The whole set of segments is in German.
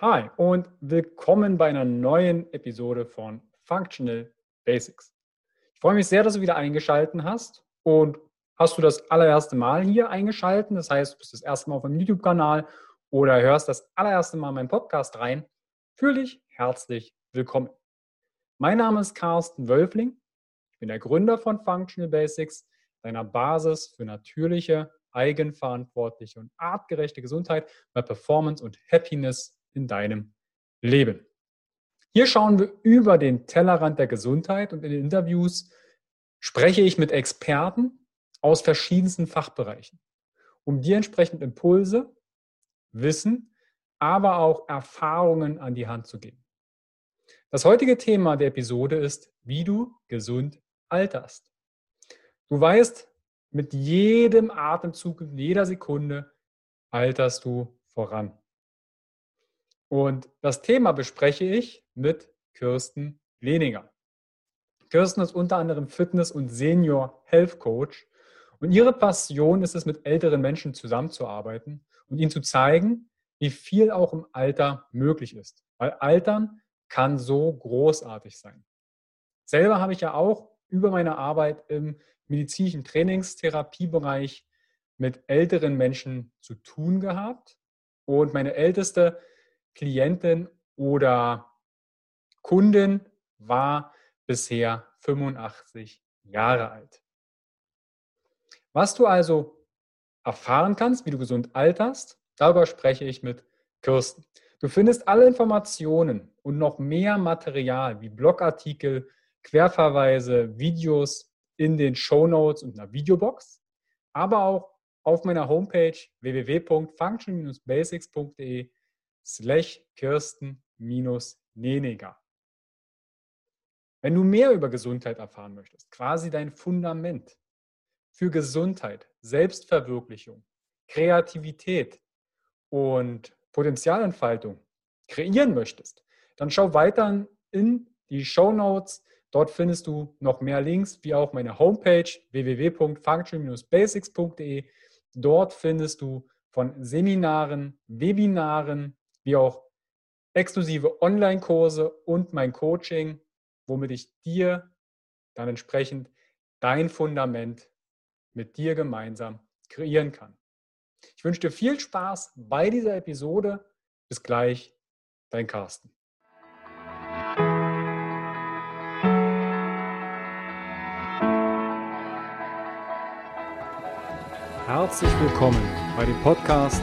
Hi und willkommen bei einer neuen Episode von Functional Basics. Ich freue mich sehr, dass du wieder eingeschaltet hast und hast du das allererste Mal hier eingeschaltet, das heißt, du bist das erste Mal auf meinem YouTube-Kanal oder hörst das allererste Mal meinen Podcast rein, fühle dich herzlich willkommen. Mein Name ist Carsten Wölfling. Ich bin der Gründer von Functional Basics, deiner Basis für natürliche, eigenverantwortliche und artgerechte Gesundheit bei Performance und Happiness in deinem Leben. Hier schauen wir über den Tellerrand der Gesundheit und in den Interviews spreche ich mit Experten aus verschiedensten Fachbereichen, um dir entsprechend Impulse, Wissen, aber auch Erfahrungen an die Hand zu geben. Das heutige Thema der Episode ist, wie du gesund alterst. Du weißt, mit jedem Atemzug, in jeder Sekunde alterst du voran. Und das Thema bespreche ich mit Kirsten Leninger. Kirsten ist unter anderem Fitness- und Senior Health Coach. Und ihre Passion ist es, mit älteren Menschen zusammenzuarbeiten und ihnen zu zeigen, wie viel auch im Alter möglich ist. Weil Altern kann so großartig sein. Selber habe ich ja auch über meine Arbeit im medizinischen Trainingstherapiebereich mit älteren Menschen zu tun gehabt. Und meine älteste Klientin oder Kundin war bisher 85 Jahre alt. Was du also erfahren kannst, wie du gesund alterst, darüber spreche ich mit Kirsten. Du findest alle Informationen und noch mehr Material wie Blogartikel, Querverweise, Videos in den Show Notes und einer Videobox, aber auch auf meiner Homepage www.function-basics.de slash Kirsten-Neniger. Wenn du mehr über Gesundheit erfahren möchtest, quasi dein Fundament für Gesundheit, Selbstverwirklichung, Kreativität und Potenzialentfaltung kreieren möchtest, dann schau weiter in die Show Notes. Dort findest du noch mehr Links, wie auch meine Homepage www.function-basics.de. Dort findest du von Seminaren, Webinaren, wie auch exklusive Online-Kurse und mein Coaching, womit ich dir dann entsprechend dein Fundament mit dir gemeinsam kreieren kann. Ich wünsche dir viel Spaß bei dieser Episode. Bis gleich, dein Carsten. Herzlich willkommen bei dem Podcast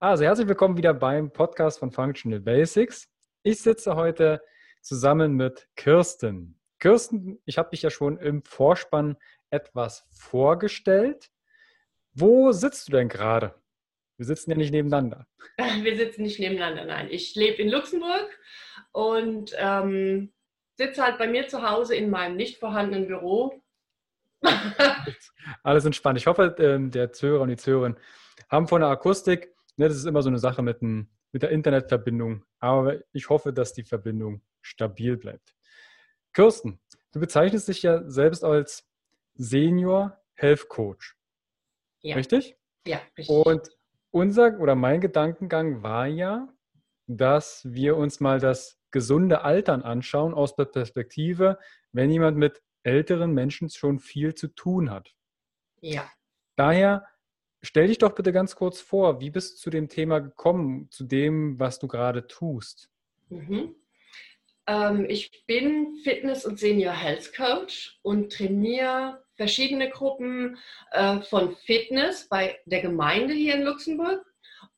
Also herzlich willkommen wieder beim Podcast von Functional Basics. Ich sitze heute zusammen mit Kirsten. Kirsten, ich habe dich ja schon im Vorspann etwas vorgestellt. Wo sitzt du denn gerade? Wir sitzen ja nicht nebeneinander. Wir sitzen nicht nebeneinander, nein. Ich lebe in Luxemburg und ähm, sitze halt bei mir zu Hause in meinem nicht vorhandenen Büro. Alles entspannt. Ich hoffe, ähm, der Zuhörer und die Zuhörerin haben von der Akustik, ne, das ist immer so eine Sache mit, ein, mit der Internetverbindung, aber ich hoffe, dass die Verbindung stabil bleibt. Kirsten, du bezeichnest dich ja selbst als Senior Health Coach. Ja. Richtig? Ja, richtig. Und unser oder mein Gedankengang war ja, dass wir uns mal das gesunde Altern anschauen aus der Perspektive, wenn jemand mit älteren Menschen schon viel zu tun hat. Ja. Daher stell dich doch bitte ganz kurz vor, wie bist du zu dem Thema gekommen, zu dem, was du gerade tust? Mhm. Ähm, ich bin Fitness- und Senior Health Coach und trainiere verschiedene Gruppen äh, von Fitness bei der Gemeinde hier in Luxemburg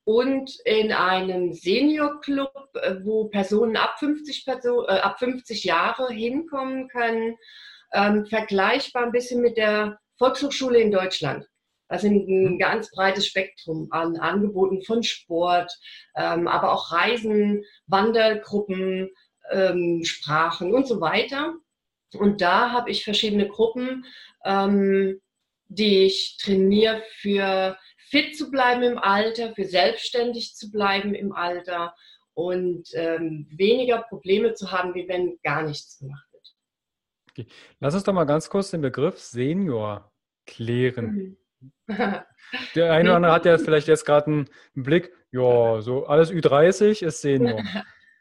und in einem Senior-Club, äh, wo Personen ab 50, Person, äh, ab 50 Jahre hinkommen können, ähm, vergleichbar ein bisschen mit der Volkshochschule in Deutschland. Das sind ein mhm. ganz breites Spektrum an Angeboten von Sport, ähm, aber auch Reisen, Wandergruppen, ähm, Sprachen und so weiter. Und da habe ich verschiedene Gruppen, ähm, die ich trainiere für fit zu bleiben im Alter, für selbstständig zu bleiben im Alter und ähm, weniger Probleme zu haben, wie wenn gar nichts gemacht wird. Okay. Lass uns doch mal ganz kurz den Begriff Senior klären. Mhm. Der eine oder andere hat ja vielleicht jetzt gerade einen Blick, ja, so alles Ü30 ist Senior.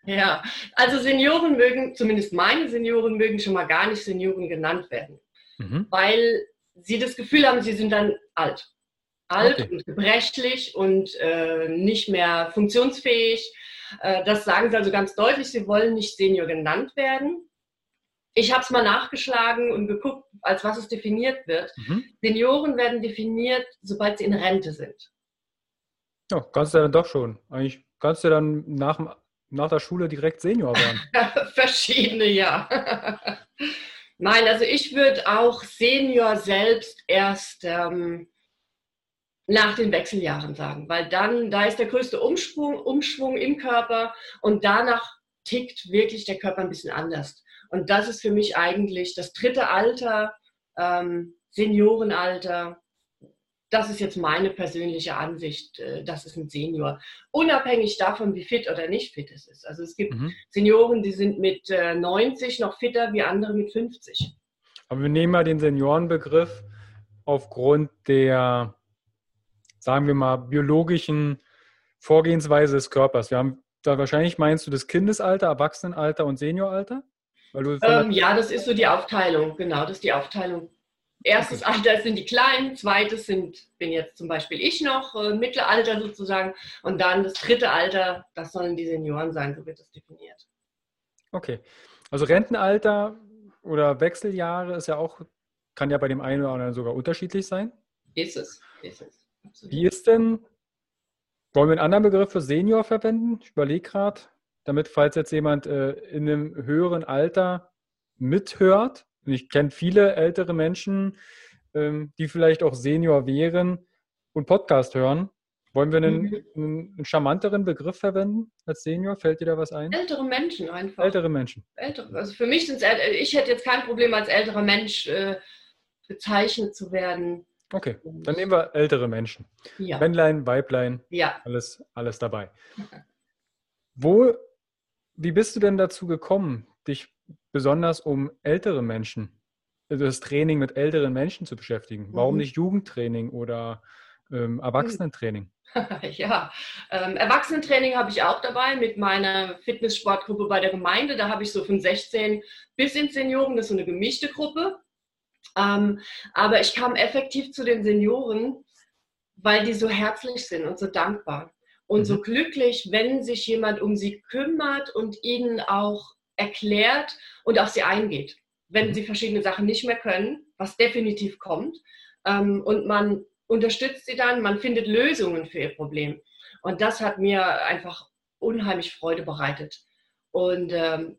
Ja, also Senioren mögen, zumindest meine Senioren mögen schon mal gar nicht Senioren genannt werden, mhm. weil sie das Gefühl haben, sie sind dann alt. Alt okay. und gebrechlich und äh, nicht mehr funktionsfähig äh, das sagen sie also ganz deutlich, sie wollen nicht Senior genannt werden. Ich habe es mal nachgeschlagen und geguckt, als was es definiert wird. Mhm. Senioren werden definiert, sobald sie in Rente sind. Ja, kannst du dann doch schon. Eigentlich kannst du dann nach, nach der Schule direkt Senior werden. Verschiedene, ja. Nein, also ich würde auch Senior selbst erst ähm, nach den Wechseljahren sagen, weil dann, da ist der größte Umschwung, Umschwung im Körper und danach tickt wirklich der Körper ein bisschen anders. Und das ist für mich eigentlich das dritte Alter, ähm, Seniorenalter. Das ist jetzt meine persönliche Ansicht. Äh, das ist ein Senior. Unabhängig davon, wie fit oder nicht fit es ist. Also es gibt mhm. Senioren, die sind mit äh, 90 noch fitter wie andere mit 50. Aber wir nehmen mal den Seniorenbegriff aufgrund der sagen wir mal, biologischen Vorgehensweise des Körpers. Wir haben da wahrscheinlich meinst du das Kindesalter, Erwachsenenalter und Senioralter? Ähm, ja, das ist so die Aufteilung, genau, das ist die Aufteilung. Erstes okay. Alter sind die Kleinen, zweites sind, bin jetzt zum Beispiel ich noch, äh, Mittelalter sozusagen, und dann das dritte Alter, das sollen die Senioren sein, so wird das definiert. Okay, also Rentenalter oder Wechseljahre ist ja auch, kann ja bei dem einen oder anderen sogar unterschiedlich sein. Ist es, ist es. Wie ist denn, wollen wir einen anderen Begriff für Senior verwenden? Ich überlege gerade, damit, falls jetzt jemand äh, in einem höheren Alter mithört, und ich kenne viele ältere Menschen, ähm, die vielleicht auch Senior wären und Podcast hören, wollen wir einen, mhm. einen, einen, charmanteren Begriff verwenden als Senior? Fällt dir da was ein? Ältere Menschen einfach. Ältere Menschen. Ältere, also für mich sind es, ich hätte jetzt kein Problem als älterer Mensch äh, bezeichnet zu werden. Okay, dann nehmen wir ältere Menschen. Ja. Männlein, Weiblein, ja. alles, alles dabei. Wo, wie bist du denn dazu gekommen, dich besonders um ältere Menschen, also das Training mit älteren Menschen zu beschäftigen? Warum mhm. nicht Jugendtraining oder ähm, Erwachsenentraining? Ja, ähm, Erwachsenentraining habe ich auch dabei mit meiner Fitnesssportgruppe bei der Gemeinde. Da habe ich so von 16 bis ins Senioren, das ist so eine gemischte Gruppe. Ähm, aber ich kam effektiv zu den Senioren, weil die so herzlich sind und so dankbar und mhm. so glücklich, wenn sich jemand um sie kümmert und ihnen auch erklärt und auf sie eingeht, wenn mhm. sie verschiedene Sachen nicht mehr können, was definitiv kommt. Ähm, und man unterstützt sie dann, man findet Lösungen für ihr Problem. Und das hat mir einfach unheimlich Freude bereitet. Und ähm,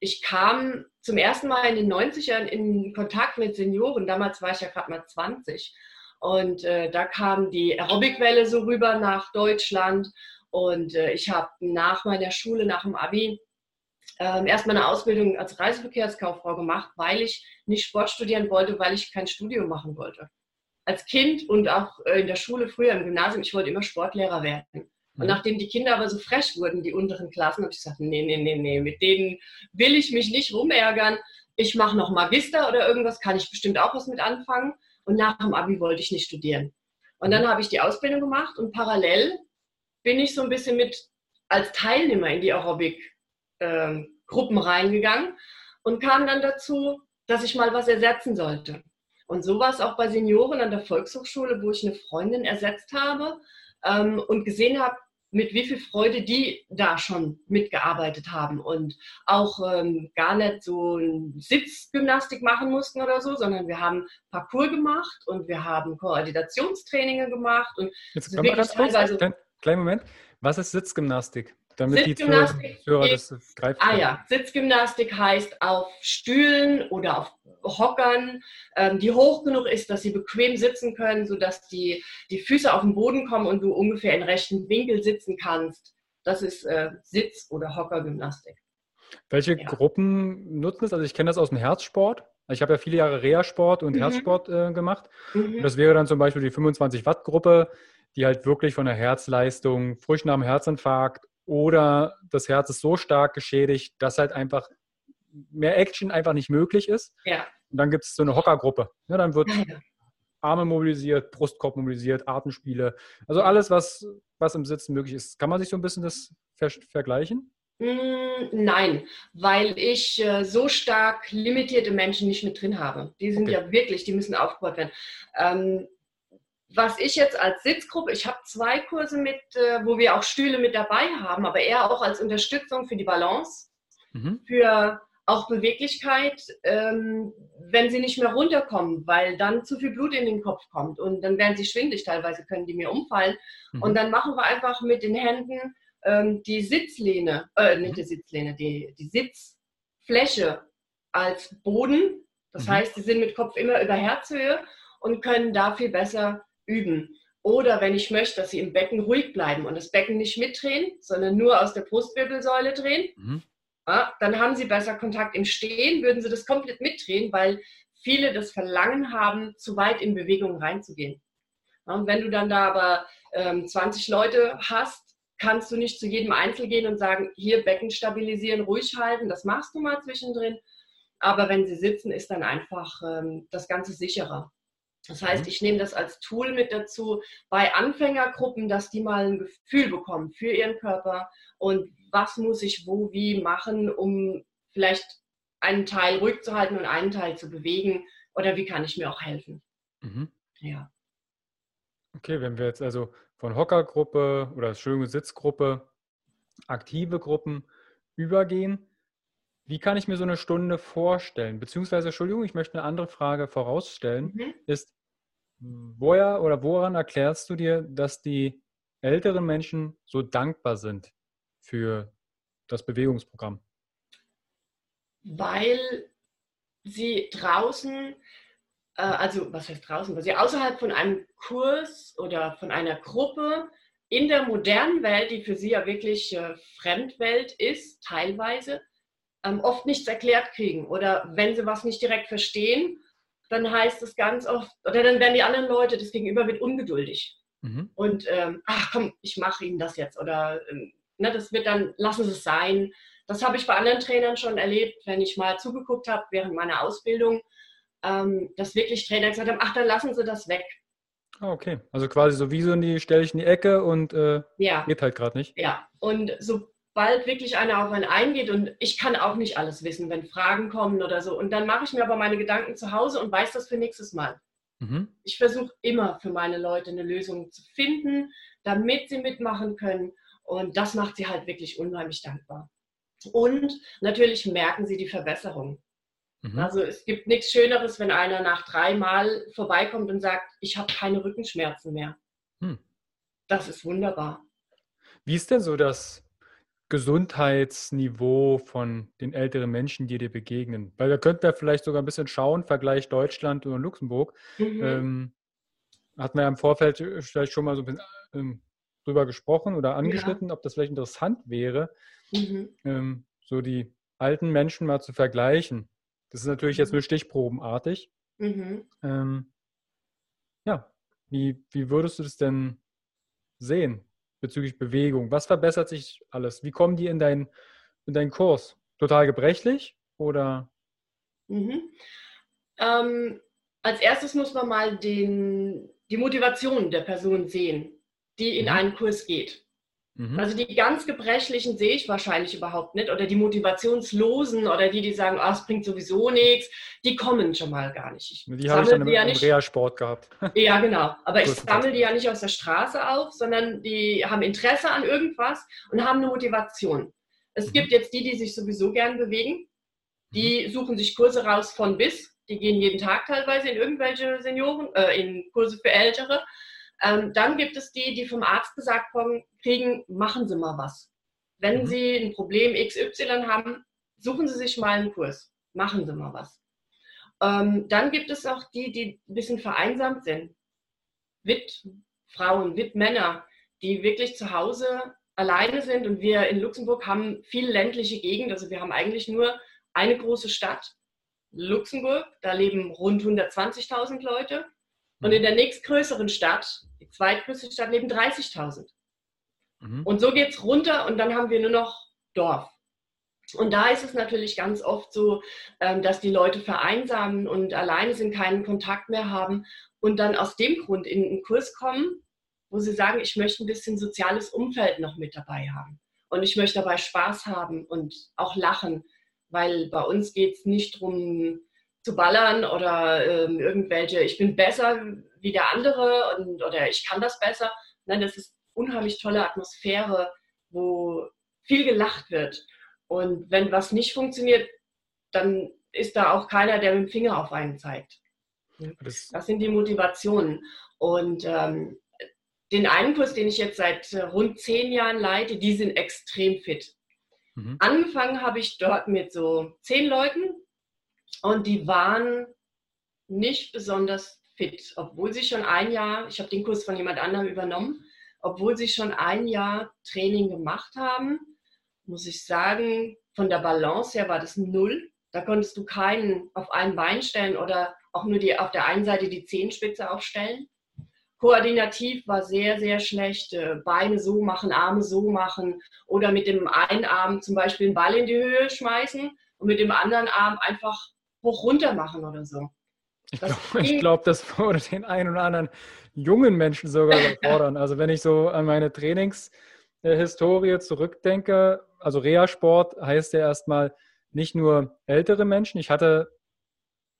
ich kam zum ersten Mal in den 90ern in Kontakt mit Senioren. Damals war ich ja gerade mal 20. Und äh, da kam die Aerobic-Welle so rüber nach Deutschland. Und äh, ich habe nach meiner Schule, nach dem Abi, äh, erstmal eine Ausbildung als Reiseverkehrskauffrau gemacht, weil ich nicht Sport studieren wollte, weil ich kein Studium machen wollte. Als Kind und auch äh, in der Schule früher im Gymnasium, ich wollte immer Sportlehrer werden. Und mhm. nachdem die Kinder aber so frech wurden, die unteren Klassen, habe ich gesagt, nee, nee, nee, nee, mit denen will ich mich nicht rumärgern. Ich mache noch Magister oder irgendwas, kann ich bestimmt auch was mit anfangen. Und nach dem Abi wollte ich nicht studieren. Und dann mhm. habe ich die Ausbildung gemacht und parallel bin ich so ein bisschen mit als Teilnehmer in die Aerobic-Gruppen ähm, reingegangen und kam dann dazu, dass ich mal was ersetzen sollte. Und so war es auch bei Senioren an der Volkshochschule, wo ich eine Freundin ersetzt habe ähm, und gesehen habe, mit wie viel Freude die da schon mitgearbeitet haben und auch ähm, gar nicht so Sitzgymnastik machen mussten oder so, sondern wir haben Parcours gemacht und wir haben Koordinationstraininge gemacht und Jetzt können wir ganz kurz, kleinen Moment. Was ist Sitzgymnastik? Damit die Zuhörer das greifen. Ah ja, Sitzgymnastik heißt auf Stühlen oder auf Hockern, ähm, die hoch genug ist, dass sie bequem sitzen können, sodass die, die Füße auf den Boden kommen und du ungefähr in rechten Winkel sitzen kannst. Das ist äh, Sitz- oder Hockergymnastik. Welche ja. Gruppen nutzen es? Also ich kenne das aus dem Herzsport. Ich habe ja viele Jahre Reha-Sport und mhm. Herzsport äh, gemacht. Mhm. Und das wäre dann zum Beispiel die 25 Watt Gruppe, die halt wirklich von der Herzleistung, frisch nach dem Herzinfarkt oder das Herz ist so stark geschädigt, dass halt einfach mehr Action einfach nicht möglich ist. Ja. Und dann gibt es so eine Hockergruppe. Ja, dann wird. Arme mobilisiert, Brustkorb mobilisiert, Atemspiele. Also alles, was, was im Sitzen möglich ist. Kann man sich so ein bisschen das ver vergleichen? Mm, nein, weil ich äh, so stark limitierte Menschen nicht mit drin habe. Die sind okay. ja wirklich, die müssen aufgebaut werden. Ähm, was ich jetzt als Sitzgruppe, ich habe zwei Kurse mit, äh, wo wir auch Stühle mit dabei haben, aber eher auch als Unterstützung für die Balance, mhm. für auch Beweglichkeit, ähm, wenn sie nicht mehr runterkommen, weil dann zu viel Blut in den Kopf kommt und dann werden sie schwindlig, teilweise können die mir umfallen. Mhm. Und dann machen wir einfach mit den Händen ähm, die Sitzlehne, äh, nicht die Sitzlehne, die, die Sitzfläche als Boden. Das mhm. heißt, sie sind mit Kopf immer über Herzhöhe und können da viel besser üben. Oder wenn ich möchte, dass sie im Becken ruhig bleiben und das Becken nicht mitdrehen, sondern nur aus der Brustwirbelsäule drehen, mhm. ja, dann haben sie besser Kontakt im Stehen, würden sie das komplett mitdrehen, weil viele das Verlangen haben, zu weit in Bewegung reinzugehen. Ja, und wenn du dann da aber ähm, 20 Leute hast, kannst du nicht zu jedem Einzel gehen und sagen, hier Becken stabilisieren, ruhig halten, das machst du mal zwischendrin. Aber wenn sie sitzen, ist dann einfach ähm, das Ganze sicherer. Das heißt, mhm. ich nehme das als Tool mit dazu bei Anfängergruppen, dass die mal ein Gefühl bekommen für ihren Körper und was muss ich wo wie machen, um vielleicht einen Teil ruhig zu halten und einen Teil zu bewegen oder wie kann ich mir auch helfen. Mhm. Ja. Okay, wenn wir jetzt also von Hockergruppe oder schöne Sitzgruppe, aktive Gruppen übergehen, wie kann ich mir so eine Stunde vorstellen? Beziehungsweise, Entschuldigung, ich möchte eine andere Frage vorausstellen, mhm. ist, woher oder woran erklärst du dir, dass die älteren Menschen so dankbar sind für das Bewegungsprogramm? Weil sie draußen, äh, also was heißt draußen, weil sie außerhalb von einem Kurs oder von einer Gruppe in der modernen Welt, die für sie ja wirklich äh, Fremdwelt ist, teilweise, ähm, oft nichts erklärt kriegen oder wenn sie was nicht direkt verstehen, dann heißt es ganz oft, oder dann werden die anderen Leute, das Gegenüber wird ungeduldig. Mhm. Und ähm, ach komm, ich mache ihnen das jetzt. Oder ähm, ne, das wird dann, lassen sie es sein. Das habe ich bei anderen Trainern schon erlebt, wenn ich mal zugeguckt habe während meiner Ausbildung, ähm, dass wirklich Trainer gesagt haben, ach, dann lassen sie das weg. Ah, okay. Also quasi so wie so in die, stelle ich in die Ecke und äh, ja. geht halt gerade nicht. Ja, und so bald wirklich einer auf einen eingeht und ich kann auch nicht alles wissen, wenn Fragen kommen oder so. Und dann mache ich mir aber meine Gedanken zu Hause und weiß das für nächstes Mal. Mhm. Ich versuche immer für meine Leute eine Lösung zu finden, damit sie mitmachen können. Und das macht sie halt wirklich unheimlich dankbar. Und natürlich merken sie die Verbesserung. Mhm. Also es gibt nichts Schöneres, wenn einer nach dreimal vorbeikommt und sagt, ich habe keine Rückenschmerzen mehr. Mhm. Das ist wunderbar. Wie ist denn so das Gesundheitsniveau von den älteren Menschen, die dir begegnen? Weil wir könnten ja vielleicht sogar ein bisschen schauen, Vergleich Deutschland und Luxemburg. Mhm. Ähm, hatten wir ja im Vorfeld äh, vielleicht schon mal so ein bisschen ähm, drüber gesprochen oder angeschnitten, ja. ob das vielleicht interessant wäre, mhm. ähm, so die alten Menschen mal zu vergleichen. Das ist natürlich jetzt mhm. nur stichprobenartig. Mhm. Ähm, ja, wie, wie würdest du das denn sehen? Bezüglich Bewegung? Was verbessert sich alles? Wie kommen die in, dein, in deinen Kurs? Total gebrechlich oder? Mhm. Ähm, als erstes muss man mal den, die Motivation der Person sehen, die in mhm. einen Kurs geht. Mhm. Also die ganz Gebrechlichen sehe ich wahrscheinlich überhaupt nicht. Oder die Motivationslosen oder die, die sagen, oh, es bringt sowieso nichts, die kommen schon mal gar nicht. Ich die habe ich dann im, ja im Reha-Sport gehabt. Ja, genau. Aber ich sammle die ja nicht aus der Straße auf, sondern die haben Interesse an irgendwas und haben eine Motivation. Es mhm. gibt jetzt die, die sich sowieso gern bewegen. Die mhm. suchen sich Kurse raus von bis. Die gehen jeden Tag teilweise in irgendwelche Senioren, äh, in Kurse für Ältere. Ähm, dann gibt es die, die vom Arzt gesagt kriegen, machen Sie mal was. wenn mhm. Sie ein Problem XY haben, suchen Sie sich mal einen Kurs, machen Sie mal was. Ähm, dann gibt es auch die, die ein bisschen vereinsamt sind. Wit-Frauen, Wit-Männer, die wirklich zu Hause alleine sind. Und wir in Luxemburg haben viel ländliche Gegend. Also wir haben eigentlich nur eine große Stadt, Luxemburg. Da leben rund 120.000 Leute. Und in der nächstgrößeren Stadt, die zweitgrößte Stadt, leben 30.000. Mhm. Und so geht es runter und dann haben wir nur noch Dorf. Und da ist es natürlich ganz oft so, ähm, dass die Leute vereinsamen und alleine sind, keinen Kontakt mehr haben und dann aus dem Grund in einen Kurs kommen, wo sie sagen, ich möchte ein bisschen soziales Umfeld noch mit dabei haben. Und ich möchte dabei Spaß haben und auch lachen, weil bei uns geht es nicht darum zu ballern oder ähm, irgendwelche, ich bin besser wie der andere und, oder ich kann das besser. Nein, das ist unheimlich tolle Atmosphäre, wo viel gelacht wird. Und wenn was nicht funktioniert, dann ist da auch keiner, der mit dem Finger auf einen zeigt. Das, das sind die Motivationen. Und ähm, den einen Kurs, den ich jetzt seit äh, rund zehn Jahren leite, die sind extrem fit. Mhm. Angefangen habe ich dort mit so zehn Leuten und die waren nicht besonders fit, obwohl sie schon ein Jahr, ich habe den Kurs von jemand anderem übernommen, obwohl sie schon ein Jahr Training gemacht haben, muss ich sagen, von der Balance her war das null. Da konntest du keinen auf ein Bein stellen oder auch nur die, auf der einen Seite die Zehenspitze aufstellen. Koordinativ war sehr, sehr schlecht. Äh, Beine so machen, Arme so machen oder mit dem einen Arm zum Beispiel einen Ball in die Höhe schmeißen und mit dem anderen Arm einfach hoch runter machen oder so. Ich glaube, glaub, das würde den einen oder anderen jungen Menschen sogar erfordern. Also wenn ich so an meine Trainingshistorie zurückdenke, also Reha-Sport heißt ja erstmal nicht nur ältere Menschen. Ich hatte,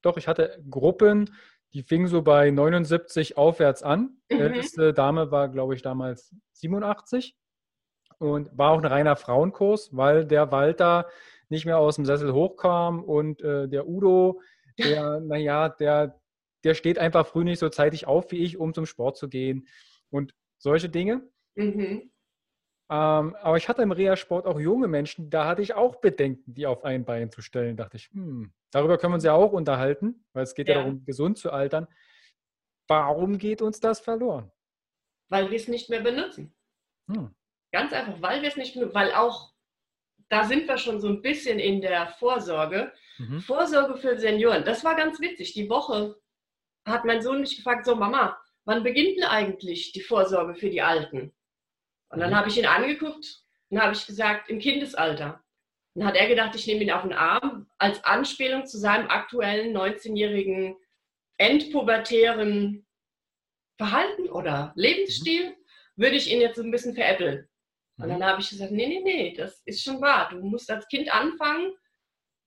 doch, ich hatte Gruppen, die fingen so bei 79 aufwärts an. Mhm. Älteste Dame war, glaube ich, damals 87 und war auch ein reiner Frauenkurs, weil der Walter nicht mehr aus dem Sessel hochkam und äh, der Udo, der, naja, der, der steht einfach früh nicht so zeitig auf wie ich, um zum Sport zu gehen und solche Dinge. Mhm. Ähm, aber ich hatte im Reha-Sport auch junge Menschen, da hatte ich auch Bedenken, die auf ein Bein zu stellen. Da dachte ich, hm, darüber können wir uns ja auch unterhalten, weil es geht ja, ja darum, gesund zu altern. Warum geht uns das verloren? Weil wir es nicht mehr benutzen. Hm. Ganz einfach, weil wir es nicht benutzen, weil auch, da sind wir schon so ein bisschen in der Vorsorge. Mhm. Vorsorge für Senioren, das war ganz witzig. Die Woche hat mein Sohn mich gefragt, so Mama, wann beginnt denn eigentlich die Vorsorge für die Alten? Und dann mhm. habe ich ihn angeguckt und habe ich gesagt, im Kindesalter. Dann hat er gedacht, ich nehme ihn auf den Arm als Anspielung zu seinem aktuellen 19-jährigen endpubertären Verhalten oder Lebensstil, mhm. würde ich ihn jetzt so ein bisschen veräppeln. Und mhm. dann habe ich gesagt, nee, nee, nee, das ist schon wahr. Du musst als Kind anfangen,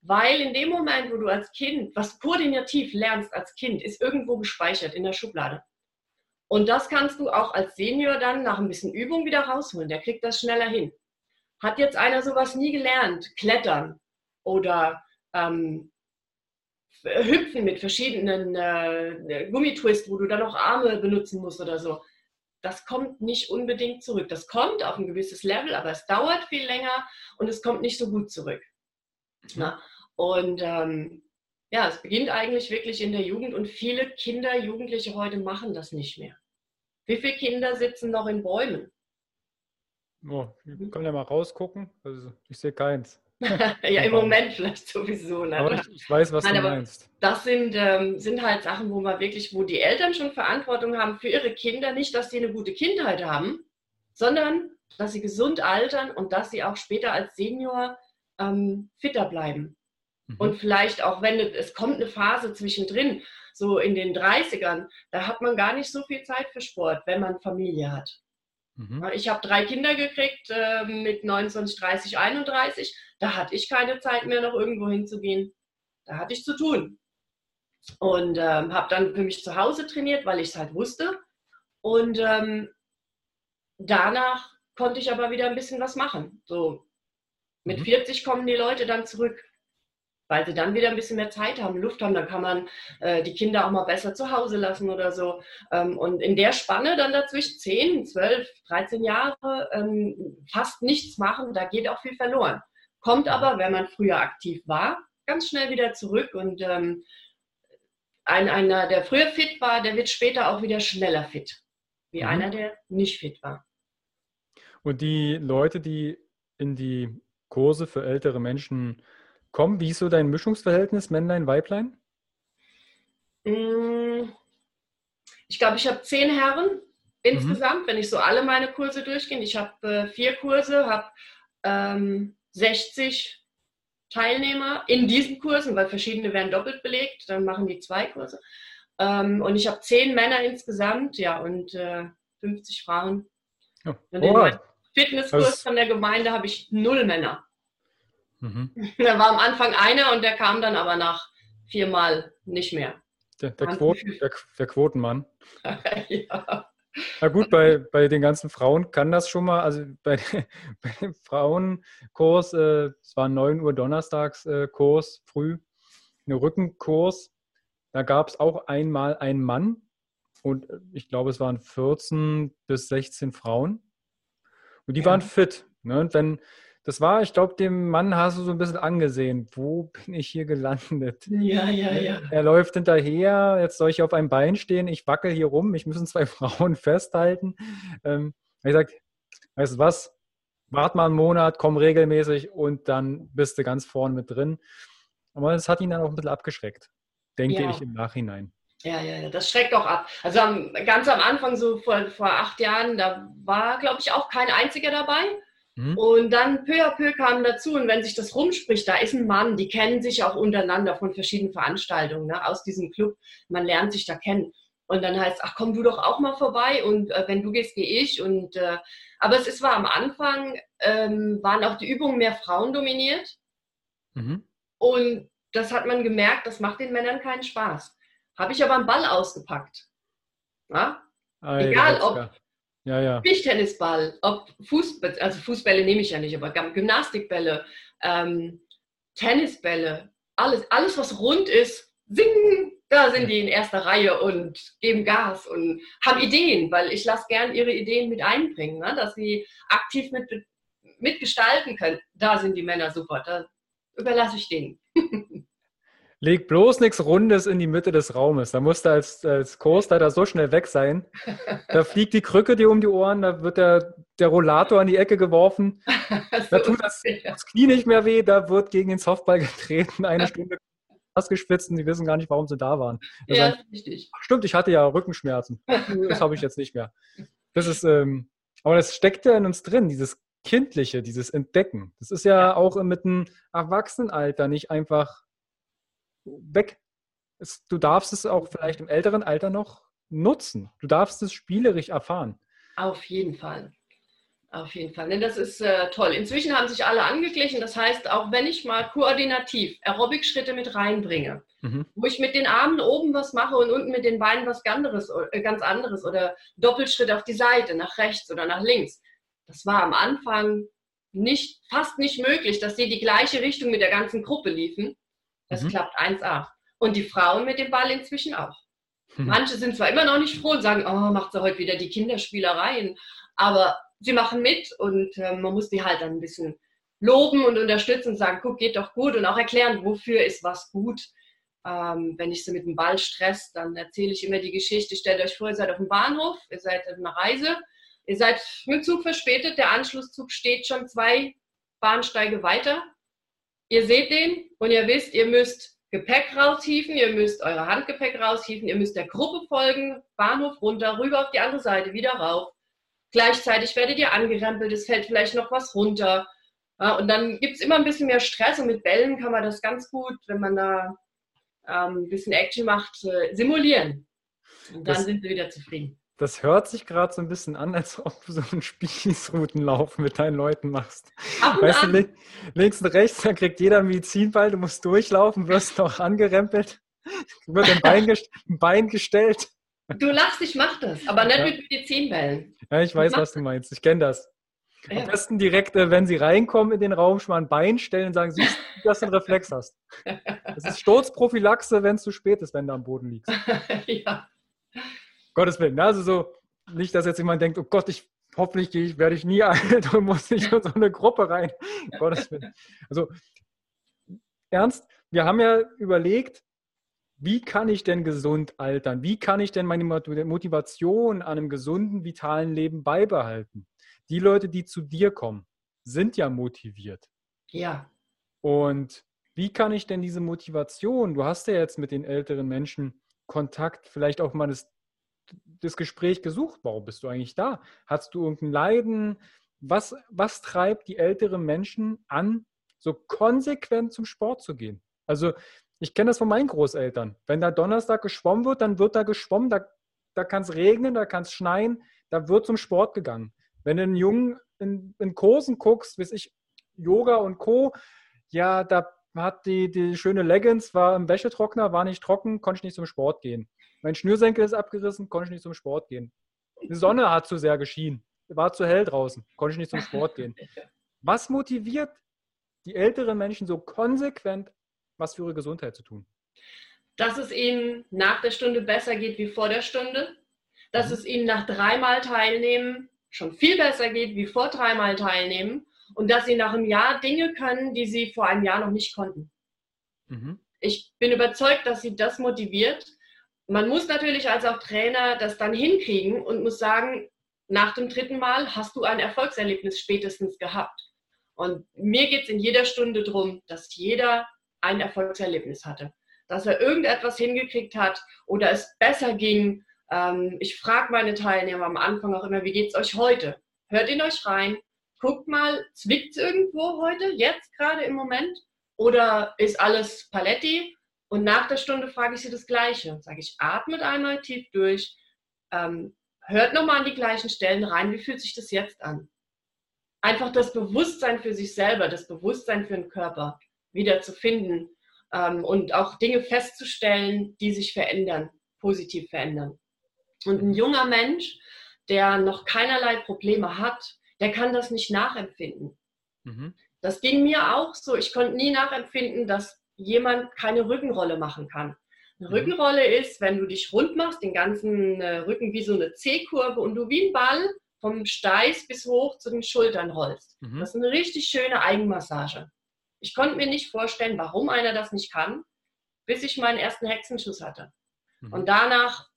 weil in dem Moment, wo du als Kind was koordinativ lernst als Kind, ist irgendwo gespeichert in der Schublade. Und das kannst du auch als Senior dann nach ein bisschen Übung wieder rausholen. Der kriegt das schneller hin. Hat jetzt einer sowas nie gelernt, klettern oder ähm, hüpfen mit verschiedenen äh, Gummitwist, wo du dann noch Arme benutzen musst oder so. Das kommt nicht unbedingt zurück. Das kommt auf ein gewisses Level, aber es dauert viel länger und es kommt nicht so gut zurück. Mhm. Und ähm, ja, es beginnt eigentlich wirklich in der Jugend und viele Kinder, Jugendliche heute machen das nicht mehr. Wie viele Kinder sitzen noch in Bäumen? Oh, ich kann ja mal rausgucken. Also ich sehe keins. Ja, im Moment vielleicht sowieso. Ne? Aber ich, ich, weiß, was Nein, du meinst. Das sind, ähm, sind halt Sachen, wo man wirklich, wo die Eltern schon Verantwortung haben für ihre Kinder. Nicht, dass sie eine gute Kindheit haben, sondern dass sie gesund altern und dass sie auch später als Senior ähm, fitter bleiben. Mhm. Und vielleicht auch, wenn es kommt eine Phase zwischendrin, so in den 30ern, da hat man gar nicht so viel Zeit für Sport, wenn man Familie hat. Mhm. Ich habe drei Kinder gekriegt äh, mit 29, 30, 31. Da hatte ich keine Zeit mehr, noch irgendwo hinzugehen. Da hatte ich zu tun. Und ähm, habe dann für mich zu Hause trainiert, weil ich es halt wusste. Und ähm, danach konnte ich aber wieder ein bisschen was machen. So mit mhm. 40 kommen die Leute dann zurück weil sie dann wieder ein bisschen mehr Zeit haben, Luft haben. Dann kann man äh, die Kinder auch mal besser zu Hause lassen oder so. Ähm, und in der Spanne dann dazwischen 10, 12, 13 Jahre ähm, fast nichts machen, da geht auch viel verloren. Kommt aber, wenn man früher aktiv war, ganz schnell wieder zurück und ähm, ein, einer, der früher fit war, der wird später auch wieder schneller fit, wie mhm. einer, der nicht fit war. Und die Leute, die in die Kurse für ältere Menschen kommen. Wie ist so dein Mischungsverhältnis Männlein, Weiblein? Mm, ich glaube, ich habe zehn Herren insgesamt, mhm. wenn ich so alle meine Kurse durchgehe. Ich habe äh, vier Kurse, habe ähm, 60 Teilnehmer in diesen Kursen, weil verschiedene werden doppelt belegt, dann machen die zwei Kurse. Ähm, und ich habe zehn Männer insgesamt, ja, und äh, 50 Frauen. Oh. Und meinem Fitnesskurs also, von der Gemeinde habe ich null Männer. Mhm. Da war am Anfang einer und der kam dann aber nach viermal nicht mehr. Der, der, Quoten, der, der Quotenmann. ja. Na gut, bei, bei den ganzen Frauen kann das schon mal, also bei, bei dem Frauenkurs, äh, es war 9 Uhr Donnerstagskurs äh, früh, ein Rückenkurs, da gab es auch einmal einen Mann und äh, ich glaube, es waren 14 bis 16 Frauen und die ja. waren fit. Ne? Und wenn, das war, ich glaube, dem Mann hast du so ein bisschen angesehen. Wo bin ich hier gelandet? Ja, ja, ja. Er läuft hinterher, jetzt soll ich auf einem Bein stehen, ich wackel hier rum, ich müssen zwei Frauen festhalten. Ähm, ich sage, weißt du was, wart mal einen Monat, komm regelmäßig und dann bist du ganz vorne mit drin. Aber das hat ihn dann auch ein bisschen abgeschreckt, denke ja. ich im Nachhinein. Ja, ja, ja, das schreckt auch ab. Also am, ganz am Anfang, so vor, vor acht Jahren, da war, glaube ich, auch kein einziger dabei. Mhm. Und dann peu à peu kamen dazu, und wenn sich das rumspricht, da ist ein Mann, die kennen sich auch untereinander von verschiedenen Veranstaltungen ne, aus diesem Club. Man lernt sich da kennen. Und dann heißt ach komm du doch auch mal vorbei und äh, wenn du gehst, gehe ich. Und, äh, aber es ist, war am Anfang, ähm, waren auch die Übungen mehr Frauen dominiert. Mhm. Und das hat man gemerkt, das macht den Männern keinen Spaß. Habe ich aber einen Ball ausgepackt. Ja? Egal, ob, ja, ja. Tischtennisball, ob Fußball, also Fußbälle nehme ich ja nicht, aber Gymnastikbälle, ähm, Tennisbälle, alles, alles, was rund ist, singen, da sind die in erster Reihe und geben Gas und haben Ideen, weil ich lasse gern ihre Ideen mit einbringen, ne? dass sie aktiv mit, mitgestalten können. Da sind die Männer super, da überlasse ich denen. Leg bloß nichts Rundes in die Mitte des Raumes. Da musst du als, als Kursleiter so schnell weg sein. Da fliegt die Krücke dir um die Ohren, da wird der, der Rollator an die Ecke geworfen. Da tut das, das Knie nicht mehr weh, da wird gegen den Softball getreten, eine Stunde ausgespitzt und sie wissen gar nicht, warum sie da waren. Das ja, heißt, richtig. Stimmt, ich hatte ja Rückenschmerzen. Das habe ich jetzt nicht mehr. Das ist, ähm, aber das steckt ja in uns drin, dieses Kindliche, dieses Entdecken. Das ist ja, ja. auch mit dem Erwachsenenalter nicht einfach weg. Es, du darfst es auch vielleicht im älteren Alter noch nutzen. Du darfst es spielerisch erfahren. Auf jeden Fall. Auf jeden Fall. Das ist äh, toll. Inzwischen haben sich alle angeglichen. Das heißt, auch wenn ich mal koordinativ Aerobic-Schritte mit reinbringe, mhm. wo ich mit den Armen oben was mache und unten mit den Beinen was ganz anderes, äh, ganz anderes oder Doppelschritt auf die Seite, nach rechts oder nach links. Das war am Anfang nicht, fast nicht möglich, dass sie die gleiche Richtung mit der ganzen Gruppe liefen. Das mhm. klappt 1A. Und die Frauen mit dem Ball inzwischen auch. Mhm. Manche sind zwar immer noch nicht froh und sagen, oh, macht sie heute wieder die Kinderspielereien, aber sie machen mit und äh, man muss die halt dann ein bisschen loben und unterstützen und sagen, guck, geht doch gut und auch erklären, wofür ist was gut. Ähm, wenn ich sie mit dem Ball stress, dann erzähle ich immer die Geschichte. Stellt euch vor, ihr seid auf dem Bahnhof, ihr seid auf einer Reise, ihr seid mit dem Zug verspätet, der Anschlusszug steht schon zwei Bahnsteige weiter Ihr seht den und ihr wisst, ihr müsst Gepäck raushieven, ihr müsst eure Handgepäck raushieven, ihr müsst der Gruppe folgen, Bahnhof runter, rüber auf die andere Seite, wieder rauf. Gleichzeitig werdet ihr angerempelt, es fällt vielleicht noch was runter. Ja, und dann gibt es immer ein bisschen mehr Stress und mit Bällen kann man das ganz gut, wenn man da ähm, ein bisschen Action macht, äh, simulieren. Und dann das, sind sie wieder zufrieden. Das hört sich gerade so ein bisschen an, als ob du so einen Spießrutenlauf mit deinen Leuten machst. weißt an. du, links und rechts, dann kriegt jeder einen Medizinball, du musst durchlaufen, wirst noch angerempelt, wird ein Bein, gest ein Bein gestellt. Du lachst, ich mach das, aber nicht ja. mit Medizinbällen. Ja, ich weiß, was du meinst. Ich kenne das. Am besten direkt, äh, wenn sie reinkommen in den Raum, schon mal ein Bein stellen und sagen, siehst du, dass du einen Reflex hast. Das ist Sturzprophylaxe, wenn es zu spät ist, wenn du am Boden liegst. ja. Gottes Willen. Ne? Also so, nicht, dass jetzt jemand denkt, oh Gott, ich hoffentlich werde ich nie alt und muss nicht in so eine Gruppe rein. Gottes Willen. Also ernst, wir haben ja überlegt, wie kann ich denn gesund altern? Wie kann ich denn meine Motivation an einem gesunden, vitalen Leben beibehalten? Die Leute, die zu dir kommen, sind ja motiviert. Ja. Und wie kann ich denn diese Motivation, du hast ja jetzt mit den älteren Menschen Kontakt, vielleicht auch mal das, das Gespräch gesucht, warum bist du eigentlich da? Hast du irgendein Leiden? Was, was treibt die älteren Menschen an, so konsequent zum Sport zu gehen? Also ich kenne das von meinen Großeltern. Wenn da Donnerstag geschwommen wird, dann wird da geschwommen. Da, da kann es regnen, da kann es schneien, da wird zum Sport gegangen. Wenn du einen Jungen in, in Kursen guckst, wie ich, Yoga und Co., ja, da hat die, die schöne Leggings, war im Wäschetrockner, war nicht trocken, konnte ich nicht zum Sport gehen. Mein Schnürsenkel ist abgerissen, konnte ich nicht zum Sport gehen. Die Sonne hat zu sehr geschienen, war zu hell draußen, konnte ich nicht zum Sport gehen. Was motiviert die älteren Menschen so konsequent was für ihre Gesundheit zu tun? Dass es ihnen nach der Stunde besser geht wie vor der Stunde, dass mhm. es ihnen nach dreimal Teilnehmen schon viel besser geht wie vor dreimal Teilnehmen und dass sie nach einem Jahr Dinge können, die sie vor einem Jahr noch nicht konnten. Mhm. Ich bin überzeugt, dass sie das motiviert. Man muss natürlich als auch Trainer das dann hinkriegen und muss sagen, nach dem dritten Mal hast du ein Erfolgserlebnis spätestens gehabt. Und mir geht es in jeder Stunde darum, dass jeder ein Erfolgserlebnis hatte. Dass er irgendetwas hingekriegt hat oder es besser ging. Ähm, ich frage meine Teilnehmer am Anfang auch immer, wie geht es euch heute? Hört in euch rein, guckt mal, zwickt es irgendwo heute, jetzt gerade im Moment? Oder ist alles Paletti? Und nach der Stunde frage ich sie das Gleiche. Sage ich, atmet einmal tief durch, ähm, hört nochmal an die gleichen Stellen rein, wie fühlt sich das jetzt an? Einfach das Bewusstsein für sich selber, das Bewusstsein für den Körper wieder zu finden ähm, und auch Dinge festzustellen, die sich verändern, positiv verändern. Und ein junger Mensch, der noch keinerlei Probleme hat, der kann das nicht nachempfinden. Mhm. Das ging mir auch so. Ich konnte nie nachempfinden, dass jemand keine Rückenrolle machen kann. Eine mhm. Rückenrolle ist, wenn du dich rund machst, den ganzen äh, Rücken wie so eine C-Kurve und du wie ein Ball vom Steiß bis hoch zu den Schultern rollst. Mhm. Das ist eine richtig schöne Eigenmassage. Ich konnte mir nicht vorstellen, warum einer das nicht kann, bis ich meinen ersten Hexenschuss hatte. Mhm. Und danach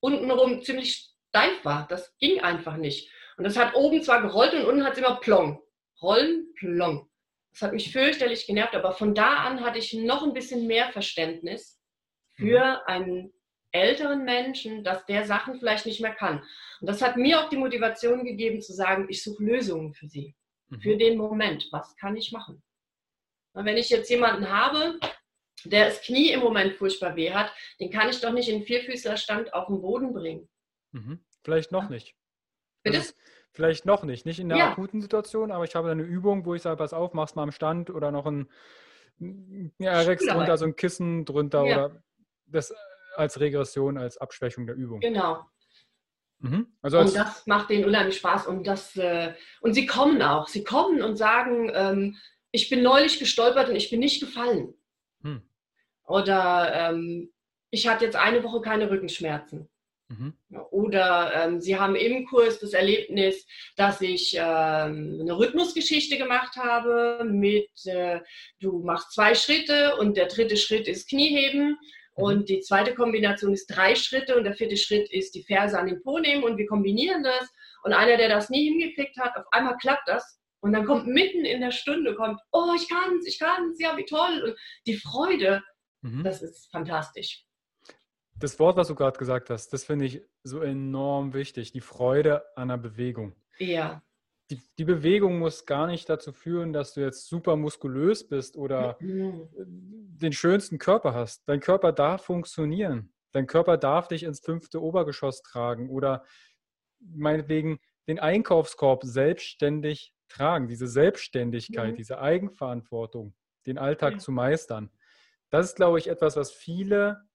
untenrum ziemlich steif war. Das ging einfach nicht. Und das hat oben zwar gerollt und unten hat es immer plong. Rollen, plong. Das hat mich fürchterlich genervt, aber von da an hatte ich noch ein bisschen mehr Verständnis für mhm. einen älteren Menschen, dass der Sachen vielleicht nicht mehr kann. Und das hat mir auch die Motivation gegeben zu sagen, ich suche Lösungen für sie, mhm. für den Moment. Was kann ich machen? Wenn ich jetzt jemanden habe, der das Knie im Moment furchtbar weh hat, den kann ich doch nicht in Vierfüßlerstand auf den Boden bringen. Mhm. Vielleicht noch nicht. Bitte? Vielleicht noch nicht. Nicht in der ja. akuten Situation, aber ich habe eine Übung, wo ich sage, pass auf, mach's mal am Stand oder noch ein ja, Rex drunter, so ein Kissen drunter ja. oder das als Regression, als Abschwächung der Übung. Genau. Mhm. Also und das macht denen unheimlich Spaß und das äh, und sie kommen auch. Sie kommen und sagen, ähm, ich bin neulich gestolpert und ich bin nicht gefallen. Hm. Oder ähm, ich hatte jetzt eine Woche keine Rückenschmerzen. Mhm. Oder ähm, Sie haben im Kurs das Erlebnis, dass ich ähm, eine Rhythmusgeschichte gemacht habe mit, äh, du machst zwei Schritte und der dritte Schritt ist Knieheben mhm. und die zweite Kombination ist drei Schritte und der vierte Schritt ist die Ferse an den Po nehmen und wir kombinieren das. Und einer, der das nie hingekriegt hat, auf einmal klappt das und dann kommt mitten in der Stunde, kommt, oh, ich kann's, ich kann's, ja, wie toll. Und die Freude, mhm. das ist fantastisch. Das Wort, was du gerade gesagt hast, das finde ich so enorm wichtig. Die Freude an der Bewegung. Ja. Die, die, Bewegung muss gar nicht dazu führen, dass du jetzt super muskulös bist oder mhm. den schönsten Körper hast. Dein Körper darf funktionieren. Dein Körper darf dich ins fünfte Obergeschoss tragen oder meinetwegen den Einkaufskorb selbstständig tragen, diese Selbstständigkeit, mhm. diese Eigenverantwortung, den Alltag ja. zu meistern. Das ist, glaube ich, etwas, was viele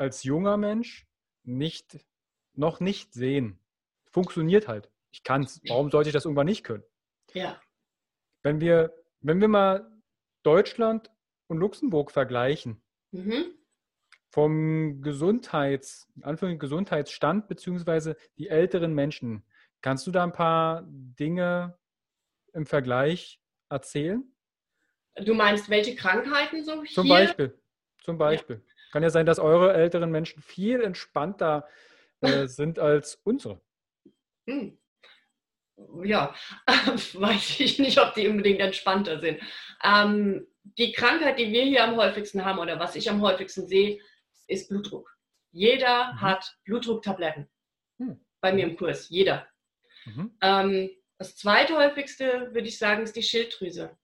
als junger Mensch nicht, noch nicht sehen. Funktioniert halt. Ich kann es. Warum sollte ich das irgendwann nicht können? Ja. Wenn wir, wenn wir mal Deutschland und Luxemburg vergleichen, Mhm. vom Gesundheits, Gesundheitsstand beziehungsweise die älteren Menschen, kannst du da ein paar Dinge im Vergleich erzählen? Du meinst, welche Krankheiten so Zum hier? Beispiel. Zum Beispiel. Kann ja sein, dass eure älteren Menschen viel entspannter äh, sind als unsere. Hm. Ja, weiß ich nicht, ob die unbedingt entspannter sind. Ähm, die Krankheit, die wir hier am häufigsten haben oder was ich am häufigsten sehe, ist Blutdruck. Jeder Mhm. hat Blutdrucktabletten Hm. bei mir im Kurs. Jeder. Mhm. Ähm, das zweithäufigste, würde ich sagen, ist die Schilddrüse.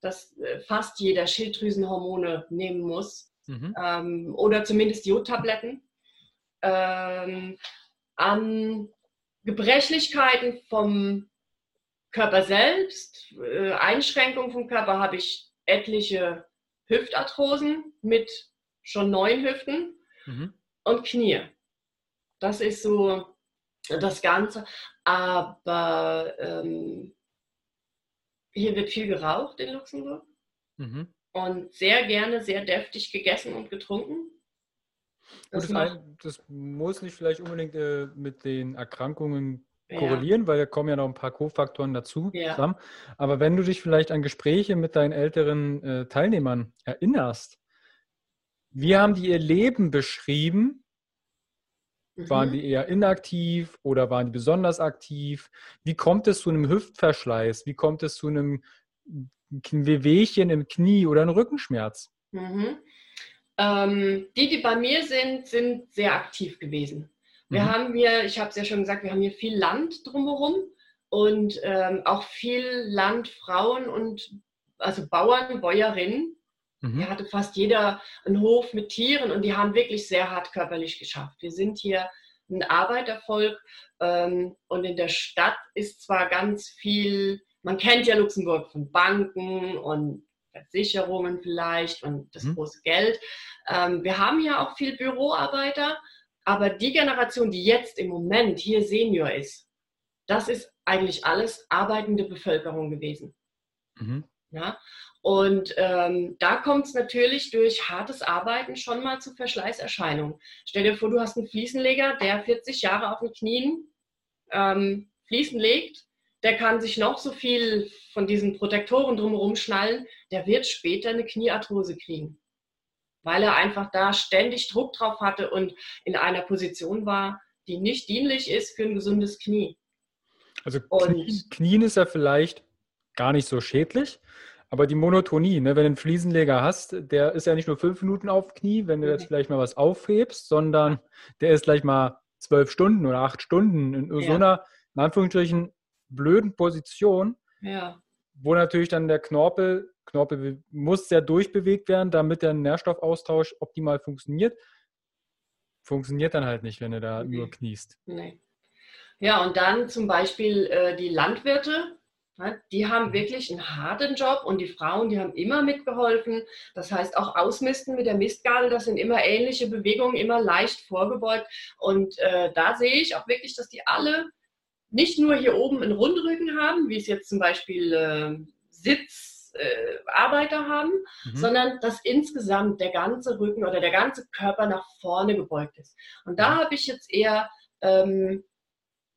Dass äh, fast jeder Schilddrüsenhormone nehmen muss Mhm. ähm, oder zumindest Jodtabletten. Ähm, an Gebrechlichkeiten vom Körper selbst, äh, Einschränkungen vom Körper habe ich etliche Hüftarthrosen mit schon neun Hüften Mhm. und Knie. Das ist so das Ganze. Aber ähm, hier wird viel geraucht in Luxemburg Mhm. Und sehr gerne sehr deftig gegessen und getrunken. Das das, ein, das muss nicht vielleicht unbedingt äh, mit den Erkrankungen ja, korrelieren, weil da kommen ja noch ein paar Kofaktoren dazu Ja. zusammen. Aber wenn du dich vielleicht an Gespräche mit deinen älteren äh, Teilnehmern erinnerst, wie haben die ihr Leben beschrieben? Waren mhm. die eher inaktiv oder waren die besonders aktiv? Wie kommt es zu einem Hüftverschleiß? Wie kommt es zu einem Wehwehchen im Knie oder einem Rückenschmerz? Mhm. Ähm, die, die bei mir sind, sind sehr aktiv gewesen. Wir Mhm. haben hier, ich habe es ja schon gesagt, wir haben hier viel Land drumherum und ähm, auch viel Landfrauen und also Bauern, Bäuerinnen. Mhm. Hier hatte fast jeder einen Hof mit Tieren und die haben wirklich sehr hart körperlich geschafft. Wir sind hier ein Arbeitervolk ähm, und in der Stadt ist zwar ganz viel, man kennt ja Luxemburg von Banken und Versicherungen vielleicht und das Mhm. große Geld. Ähm, wir haben ja auch viel Büroarbeiter, aber die Generation, die jetzt im Moment hier Senior ist, das ist eigentlich alles arbeitende Bevölkerung gewesen. Mhm. Ja? Und ähm, da kommt es natürlich durch hartes Arbeiten schon mal zu Verschleißerscheinungen. Stell dir vor, du hast einen Fliesenleger, der 40 Jahre auf den Knien ähm, Fliesen legt. Der kann sich noch so viel von diesen Protektoren drumherum schnallen. Der wird später eine Kniearthrose kriegen, weil er einfach da ständig Druck drauf hatte und in einer Position war, die nicht dienlich ist für ein gesundes Knie. Also Knien, Knien ist ja vielleicht gar nicht so schädlich, aber die Monotonie, ne, wenn du einen Fliesenleger hast, der ist ja nicht nur fünf Minuten auf Knie, wenn du jetzt Mhm. vielleicht mal was aufhebst, sondern der ist gleich mal zwölf Stunden oder acht Stunden in so einer, in Anführungsstrichen, blöden Position, Ja, wo natürlich dann der Knorpel, Knorpel muss sehr durchbewegt werden, damit der Nährstoffaustausch optimal funktioniert. Funktioniert dann halt nicht, wenn du da Nee. nur kniest. Nee. Ja, und dann zum Beispiel äh, die Landwirte, ja, die haben wirklich einen harten Job und die Frauen, die haben immer mitgeholfen. Das heißt, auch Ausmisten mit der Mistgabel, das sind immer ähnliche Bewegungen, immer leicht vorgebeugt. Und äh, da sehe ich auch wirklich, dass die alle nicht nur hier oben einen Rundrücken haben, wie es jetzt zum Beispiel äh, Sitzarbeiter äh, haben, Mhm. sondern dass insgesamt der ganze Rücken oder der ganze Körper nach vorne gebeugt ist. Und da Mhm. habe ich jetzt eher ähm,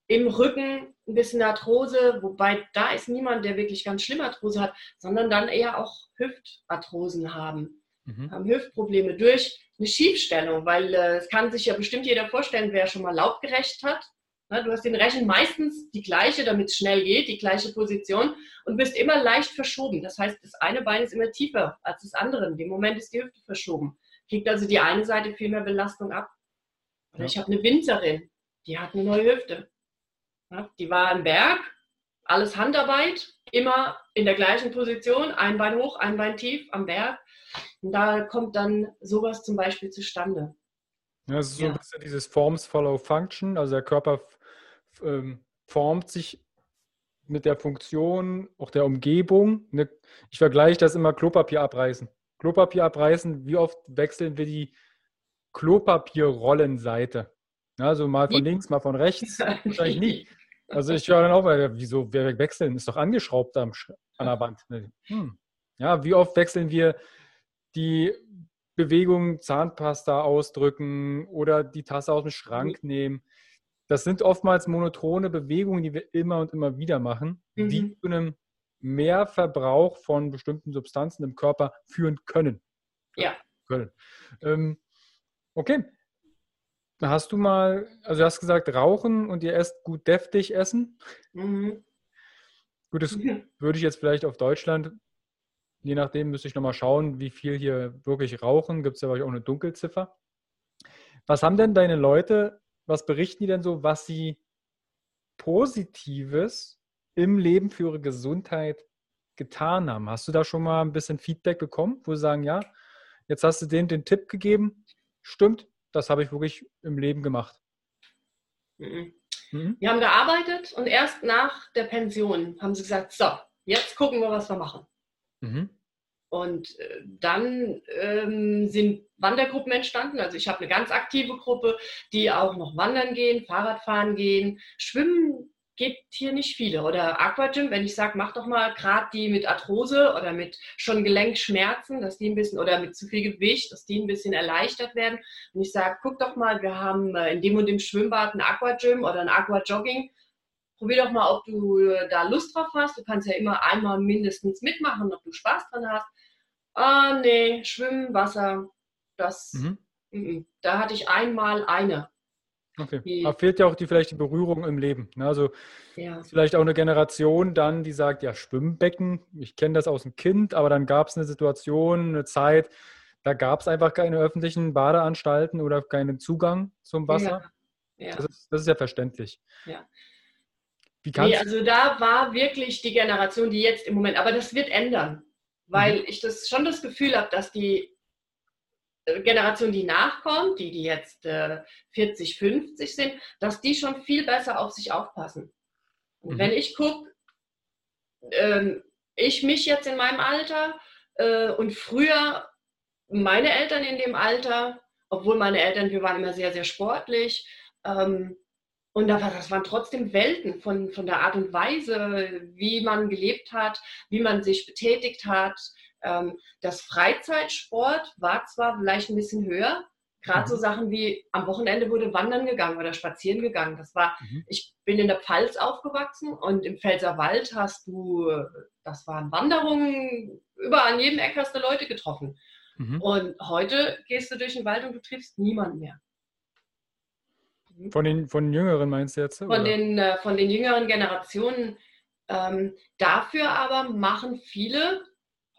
im Rücken ein bisschen Arthrose, wobei da ist niemand, der wirklich ganz schlimm Arthrose hat, sondern dann eher auch Hüftarthrosen haben, Mhm. haben Hüftprobleme durch eine Schiefstellung, weil äh, es kann sich ja bestimmt jeder vorstellen, wer schon mal Laub gerecht hat. Ne, du hast den Rechen meistens die gleiche, damit es schnell geht, die gleiche Position und bist immer leicht verschoben. Das heißt, das eine Bein ist immer tiefer als das andere. In dem Moment ist die Hüfte verschoben. Kriegt also die eine Seite viel mehr Belastung ab. Oder ich habe eine Winzerin, die hat eine neue Hüfte. Die war im Berg, alles Handarbeit, immer in der gleichen Position, ein Bein hoch, ein Bein tief am Berg. Und da kommt dann sowas zum Beispiel zustande. Ja, es ist so ein bisschen dieses Forms follow Function, also der Körper ähm, formt sich mit der Funktion, auch der Umgebung. Ne? Ich vergleiche das immer Klopapier abreißen. Klopapier abreißen, wie oft wechseln wir die Klopapierrollenseite? Ja, also mal von links, mal von rechts. Wahrscheinlich nie. Also ich höre dann auch, weil, wieso, wir wechseln, ist doch angeschraubt am, an der Wand. Hm. Ja, wie oft wechseln wir die Bewegung Zahnpasta ausdrücken oder die Tasse aus dem Schrank nehmen. Das sind oftmals monotone Bewegungen, die wir immer und immer wieder machen, mhm. die zu einem Mehrverbrauch von bestimmten Substanzen im Körper führen können. Ja. Können. Ähm, okay. Hast du mal, also du hast gesagt, rauchen und ihr esst gut deftig essen. Mhm. Gut, das mhm. würde ich jetzt vielleicht auf Deutschland Je nachdem müsste ich nochmal schauen, wie viel hier wirklich rauchen. Gibt es ja auch eine Dunkelziffer. Was haben denn deine Leute, was berichten die denn so, was sie Positives im Leben für ihre Gesundheit getan haben? Hast du da schon mal ein bisschen Feedback bekommen, wo sie sagen, ja, jetzt hast du denen den Tipp gegeben, stimmt, das habe ich wirklich im Leben gemacht? Mhm. Mhm. Wir haben gearbeitet und erst nach der Pension haben sie gesagt, so, jetzt gucken wir, was wir machen. Mhm. Und äh, dann ähm, sind Wandergruppen entstanden. Also ich habe eine ganz aktive Gruppe, die auch noch wandern gehen, Fahrradfahren gehen, schwimmen gibt hier nicht viele. Oder Aquagym, wenn ich sage, mach doch mal gerade die mit Arthrose oder mit schon Gelenkschmerzen, dass die ein bisschen, oder mit zu viel Gewicht, dass die ein bisschen erleichtert werden. Und ich sage, guck doch mal, wir haben äh, in dem und dem Schwimmbad ein Aquagym oder ein Aquajogging probier doch mal, ob du äh, da Lust drauf hast. Du kannst ja immer einmal mindestens mitmachen, ob du Spaß dran hast. Ah, nee, Schwimmen, Wasser, das, mhm. m -m. da hatte ich einmal eine. Okay. Die, Aber fehlt ja auch die, vielleicht die Berührung im Leben. Ne? Also ja. vielleicht auch eine Generation dann, die sagt, ja, Schwimmbecken, ich kenne das aus dem Kind, aber dann gab es eine Situation, eine Zeit, da gab es einfach keine öffentlichen Badeanstalten oder keinen Zugang zum Wasser. Ja. Ja. Das, ist, das, ist, ja verständlich. Ja. Nee, also da war wirklich die Generation, die jetzt im Moment, aber das wird ändern weil mhm. ich das schon das Gefühl habe, dass die äh, Generation, die nachkommt, die, die jetzt äh, 40, 50 sind, dass die schon viel besser auf sich aufpassen. Und mhm. wenn ich gucke, ähm, ich mich jetzt in meinem Alter äh, und früher meine Eltern in dem Alter, obwohl meine Eltern, wir waren immer sehr, sehr sportlich, ähm, und das waren trotzdem Welten von, von der Art und Weise, wie man gelebt hat, wie man sich betätigt hat. Ähm, das Freizeitsport war zwar vielleicht ein bisschen höher, gerade so mhm. Sachen wie am Wochenende wurde wandern gegangen oder spazieren gegangen. Das war, mhm. ich bin in der Pfalz aufgewachsen und im Pfälzerwald hast du, das waren Wanderungen, überall an jedem Eck hast du Leute getroffen. Mhm. Und heute gehst du durch den Wald und du triffst niemanden mehr. Von den, von Jüngeren meinst du jetzt? Von, den, äh, von den jüngeren Generationen. Ähm, dafür aber machen viele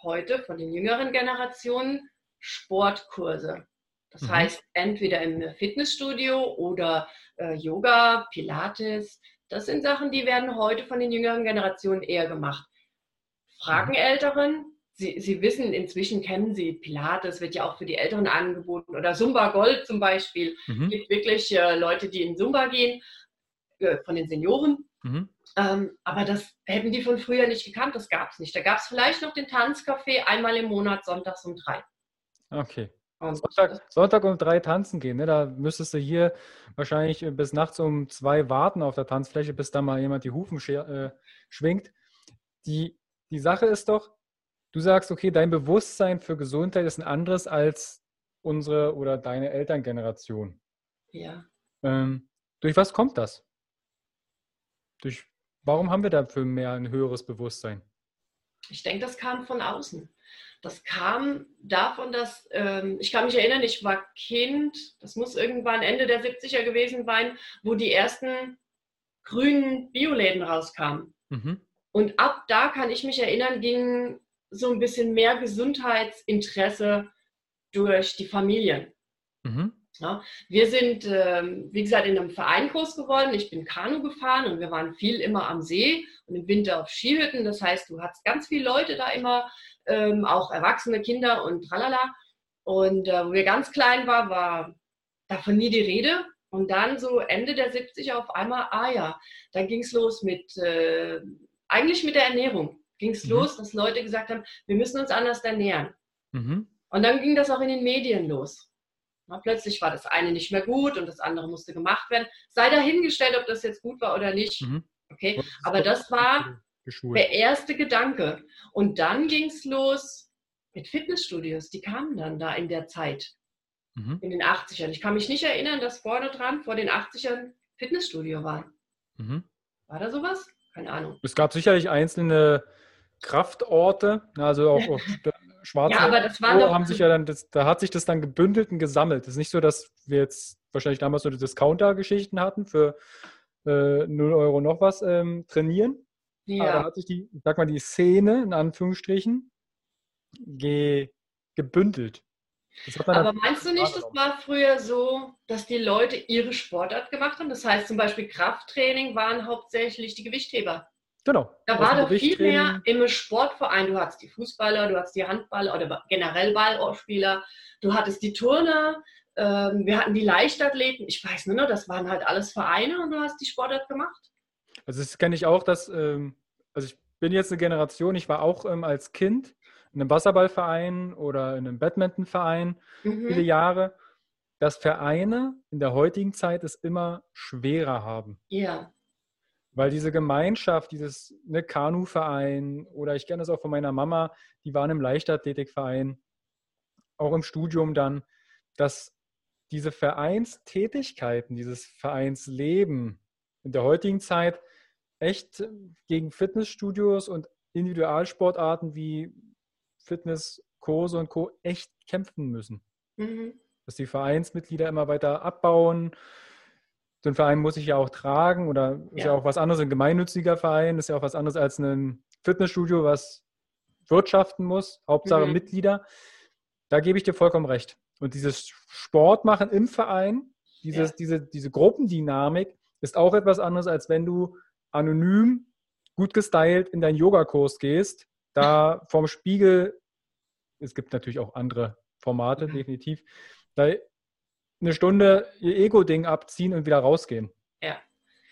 heute von den jüngeren Generationen Sportkurse. Das mhm. heißt, entweder im Fitnessstudio oder äh, Yoga, Pilates. Das sind Sachen, die werden heute von den jüngeren Generationen eher gemacht. Fragen mhm. Älteren, Sie, Sie wissen, inzwischen kennen Sie Pilates, wird ja auch für die Älteren angeboten oder Zumba Gold zum Beispiel. Mhm. Es gibt wirklich äh, Leute, die in Zumba gehen, äh, von den Senioren. Mhm. Ähm, aber das hätten die von früher nicht gekannt, das gab es nicht. Da gab es vielleicht noch den Tanzcafé einmal im Monat, sonntags um drei. Okay. Sonntag, Sonntag, um drei tanzen gehen. Ne? Da müsstest du hier wahrscheinlich bis nachts um zwei warten auf der Tanzfläche, bis da mal jemand die Hufen äh, schwingt. Die, die Sache ist doch, du sagst, okay, dein Bewusstsein für Gesundheit ist ein anderes als unsere oder deine Elterngeneration. Ja. Ähm, durch was kommt das? Durch, warum haben wir dafür mehr ein höheres Bewusstsein? Ich denke, das kam von außen. Das kam davon, dass ähm, ich kann mich erinnern, ich war Kind, das muss irgendwann Ende der 70er gewesen sein, wo die ersten grünen Bioläden rauskamen. Mhm. Und ab da kann ich mich erinnern, ging so ein bisschen mehr Gesundheitsinteresse durch die Familien. Mhm. Ja, wir sind, ähm, wie gesagt, in einem Verein groß geworden. Ich bin Kanu gefahren und wir waren viel immer am See und im Winter auf Skihütten. Das heißt, du hattest ganz viele Leute da immer, ähm, auch erwachsene Kinder und tralala. Und äh, wo wir ganz klein waren, war davon nie die Rede. Und dann so Ende der 70er auf einmal, ah ja, dann ging es los mit, äh, eigentlich mit der Ernährung ging es mhm. los, dass Leute gesagt haben, wir müssen uns anders ernähren. Mhm. Und dann ging das auch in den Medien los. Na, plötzlich war das eine nicht mehr gut und das andere musste gemacht werden. Sei dahingestellt, ob das jetzt gut war oder nicht. Mhm. Okay, aber das war geschult. der erste Gedanke. Und dann ging es los mit Fitnessstudios. Die kamen dann da in der Zeit, mhm. in den 80ern. Ich kann mich nicht erinnern, dass vorne dran, vor den 80ern, Fitnessstudio war. Mhm. War da sowas? Keine Ahnung. Es gab sicherlich einzelne Kraftorte, also auch, auch schwarze ja, aber das war doch, haben sich ja dann, das, da hat sich das dann gebündelt und gesammelt. Es ist nicht so, dass wir jetzt wahrscheinlich damals so die Discounter-Geschichten hatten für äh, 0 Euro noch was ähm, trainieren. Ja. Aber da hat sich die, ich sag mal, die Szene in Anführungsstrichen ge, gebündelt. Aber meinst du nicht, das war früher so, dass die Leute ihre Sportart gemacht haben? Das heißt zum Beispiel Krafttraining waren hauptsächlich die Gewichtheber. Genau. Da war doch viel mehr im Sportverein. Du hattest die Fußballer, du hattest die Handballer oder generell Ballspieler, du hattest die Turner, ähm, wir hatten die Leichtathleten. Ich weiß nur noch, das waren halt alles Vereine und du hast die Sportart gemacht. Also das kenne ich auch, dass, ähm, also ich bin jetzt eine Generation, ich war auch ähm, als Kind in einem Wasserballverein oder in einem Badmintonverein mhm. viele Jahre, dass Vereine in der heutigen Zeit es immer schwerer haben. Ja. Weil diese Gemeinschaft, dieses ne, Kanuverein oder ich kenne das auch von meiner Mama, die waren im Leichtathletikverein, auch im Studium dann, dass diese Vereinstätigkeiten, dieses Vereinsleben in der heutigen Zeit echt gegen Fitnessstudios und Individualsportarten wie Fitnesskurse und Co. echt kämpfen müssen. Mhm. Dass die Vereinsmitglieder immer weiter abbauen. So ein Verein muss sich ja auch tragen oder ist ja, ja auch was anderes, ein gemeinnütziger Verein ist ja auch was anderes als ein Fitnessstudio, was wirtschaften muss, Hauptsache mhm. Mitglieder. Da gebe ich dir vollkommen recht. Und dieses Sportmachen im Verein, dieses, ja. diese, diese Gruppendynamik ist auch etwas anderes, als wenn du anonym, gut gestylt in deinen Yogakurs gehst, da vorm Spiegel, es gibt natürlich auch andere Formate, mhm. definitiv, da eine Stunde ihr Ego-Ding abziehen und wieder rausgehen. Ja.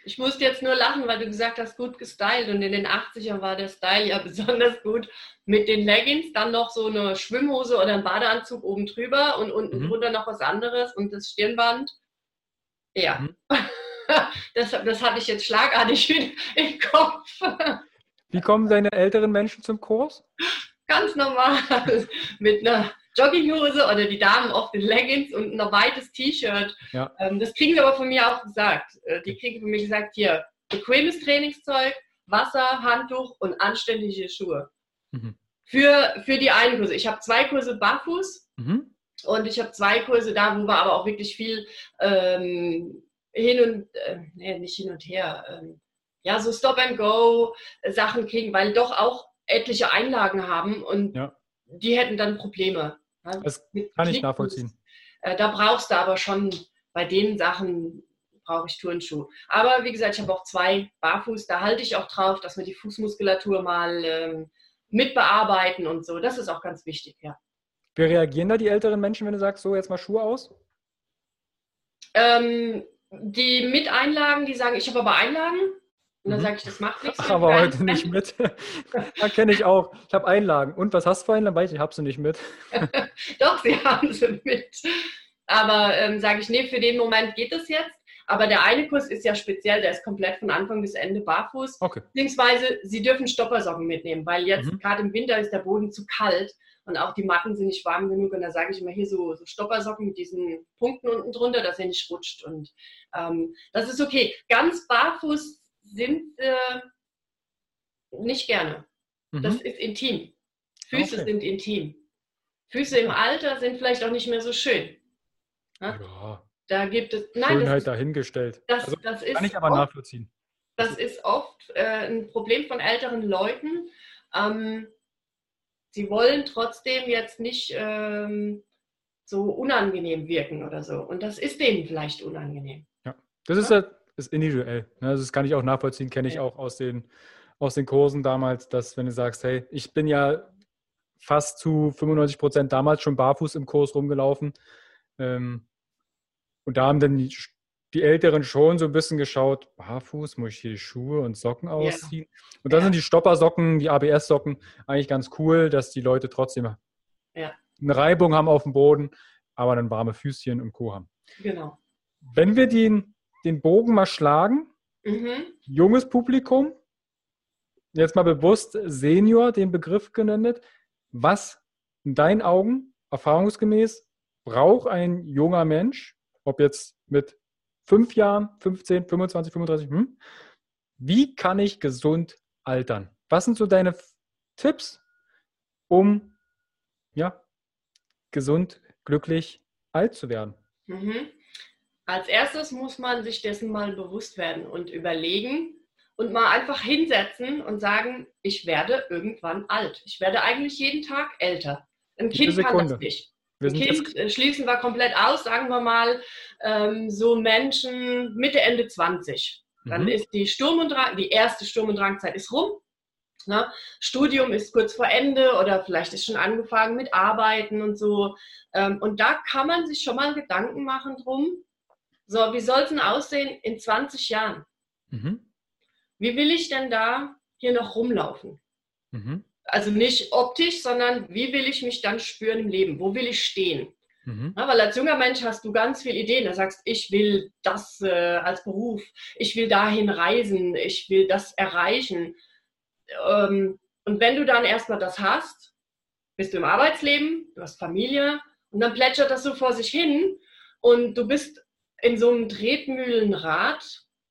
Ich musste jetzt nur lachen, weil du gesagt hast, gut gestylt. Und in den 80ern war der Style ja besonders gut. Mit den Leggings, dann noch so eine Schwimmhose oder ein Badeanzug oben drüber und unten mhm. drunter noch was anderes und das Stirnband. Ja. Mhm. Das, das hatte ich jetzt schlagartig im Kopf. Wie kommen deine älteren Menschen zum Kurs? Ganz normal. Mit einer Jogginghose oder die Damen oft in Leggings und ein weites T-Shirt. Ja. Ähm, das kriegen sie aber von mir auch gesagt. Äh, die kriegen von mir gesagt, hier, bequemes Trainingszeug, Wasser, Handtuch und anständige Schuhe. Mhm. Für, für die einen Kurse. Ich habe zwei Kurse barfuß mhm. und ich habe zwei Kurse da, wo wir aber auch wirklich viel ähm, hin und, äh, nee, nicht hin und her, ähm, ja, so Stop-and-Go-Sachen kriegen, weil doch auch etliche Einlagen haben und ja. die hätten dann Probleme. Das kann ich nachvollziehen. Äh, da brauchst du aber schon bei den Sachen brauche ich Turnschuhe. Aber wie gesagt, ich habe auch zwei Barfuß, da halte ich auch drauf, dass wir die Fußmuskulatur mal ähm, mitbearbeiten und so. Das ist auch ganz wichtig, ja. Wie reagieren da die älteren Menschen, wenn du sagst, so jetzt mal Schuhe aus? Ähm, die mit Einlagen, die sagen, ich habe aber Einlagen. Und dann mhm. sage ich, das macht nichts. Aber heute nicht mit. da kenne ich auch. Ich habe Einlagen. Und was hast du für Einlagen? Weiß ich, ich habe sie nicht mit. Doch, sie haben sie mit. Aber ähm, sage ich, nee, für den Moment geht es jetzt. Aber der eine Kurs ist ja speziell, der ist komplett von Anfang bis Ende barfuß. Okay. Beziehungsweise sie dürfen Stoppersocken mitnehmen, weil jetzt mhm. gerade im Winter ist der Boden zu kalt und auch die Matten sind nicht warm genug. Und da sage ich immer hier so, so Stoppersocken mit diesen Punkten unten drunter, dass er nicht rutscht. Und ähm, das ist okay. Ganz barfuß sind äh, nicht gerne. Mhm. Das ist intim. Füße okay. sind intim. Füße im Alter sind vielleicht auch nicht mehr so schön. Ja. ja. Da gibt es. Nein, Schönheit das, dahingestellt. Das, also, das kann ich aber oft, nachvollziehen. Das ist oft äh, ein Problem von älteren Leuten. Ähm, sie wollen trotzdem jetzt nicht ähm, so unangenehm wirken oder so. Und das ist denen vielleicht unangenehm. Ja, das ist ja, ist individuell. Ne? Also das kann ich auch nachvollziehen, kenne ich auch aus den, aus den Kursen damals, dass wenn du sagst, hey, ich bin ja fast zu 95 Prozent damals schon barfuß im Kurs rumgelaufen. Ähm, und da haben dann die, die, Älteren schon so ein bisschen geschaut, barfuß, muss ich hier die Schuhe und Socken ausziehen? Ja. Und dann ja. sind die Stoppersocken, die ABS-Socken eigentlich ganz cool, dass die Leute trotzdem ja. eine Reibung haben auf dem Boden, aber dann warme Füßchen und Co. haben. Genau. Wenn wir den, den Bogen mal schlagen Mhm. Junges Publikum, jetzt mal bewusst Senior, den Begriff genannt. Was in deinen Augen erfahrungsgemäß braucht ein junger Mensch, ob jetzt mit fünf Jahren, 15, 25, 35, hm? wie kann ich gesund altern? Was sind so deine Tipps, um ja, gesund, glücklich alt zu werden? Mhm. Als erstes muss man sich dessen mal bewusst werden und überlegen und mal einfach hinsetzen und sagen, ich werde irgendwann alt. Ich werde eigentlich jeden Tag älter. Ein Kind kann das nicht. Ein Kind äh, schließen wir komplett aus, sagen wir mal, ähm, so Menschen Mitte, Ende 20. Dann mhm. ist die Sturm- und Drang, die erste Sturm- und Drangzeit ist rum. Ne? Studium ist kurz vor Ende oder vielleicht ist schon angefangen mit Arbeiten und so. Ähm, und da kann man sich schon mal Gedanken machen drum, so, wie soll es denn aussehen in 20 Jahren? Mhm. Wie will ich denn da hier noch rumlaufen? Mhm. Also nicht optisch, sondern wie will ich mich dann spüren im Leben? Wo will ich stehen? Mhm. Ja, weil als junger Mensch hast du ganz viele Ideen. Da sagst, ich will das äh, als Beruf, ich will dahin reisen, ich will das erreichen. Ähm, und wenn du dann erstmal das hast, bist du im Arbeitsleben, du hast Familie und dann plätschert das so vor sich hin und du bist in so einem Tretmühlenrad,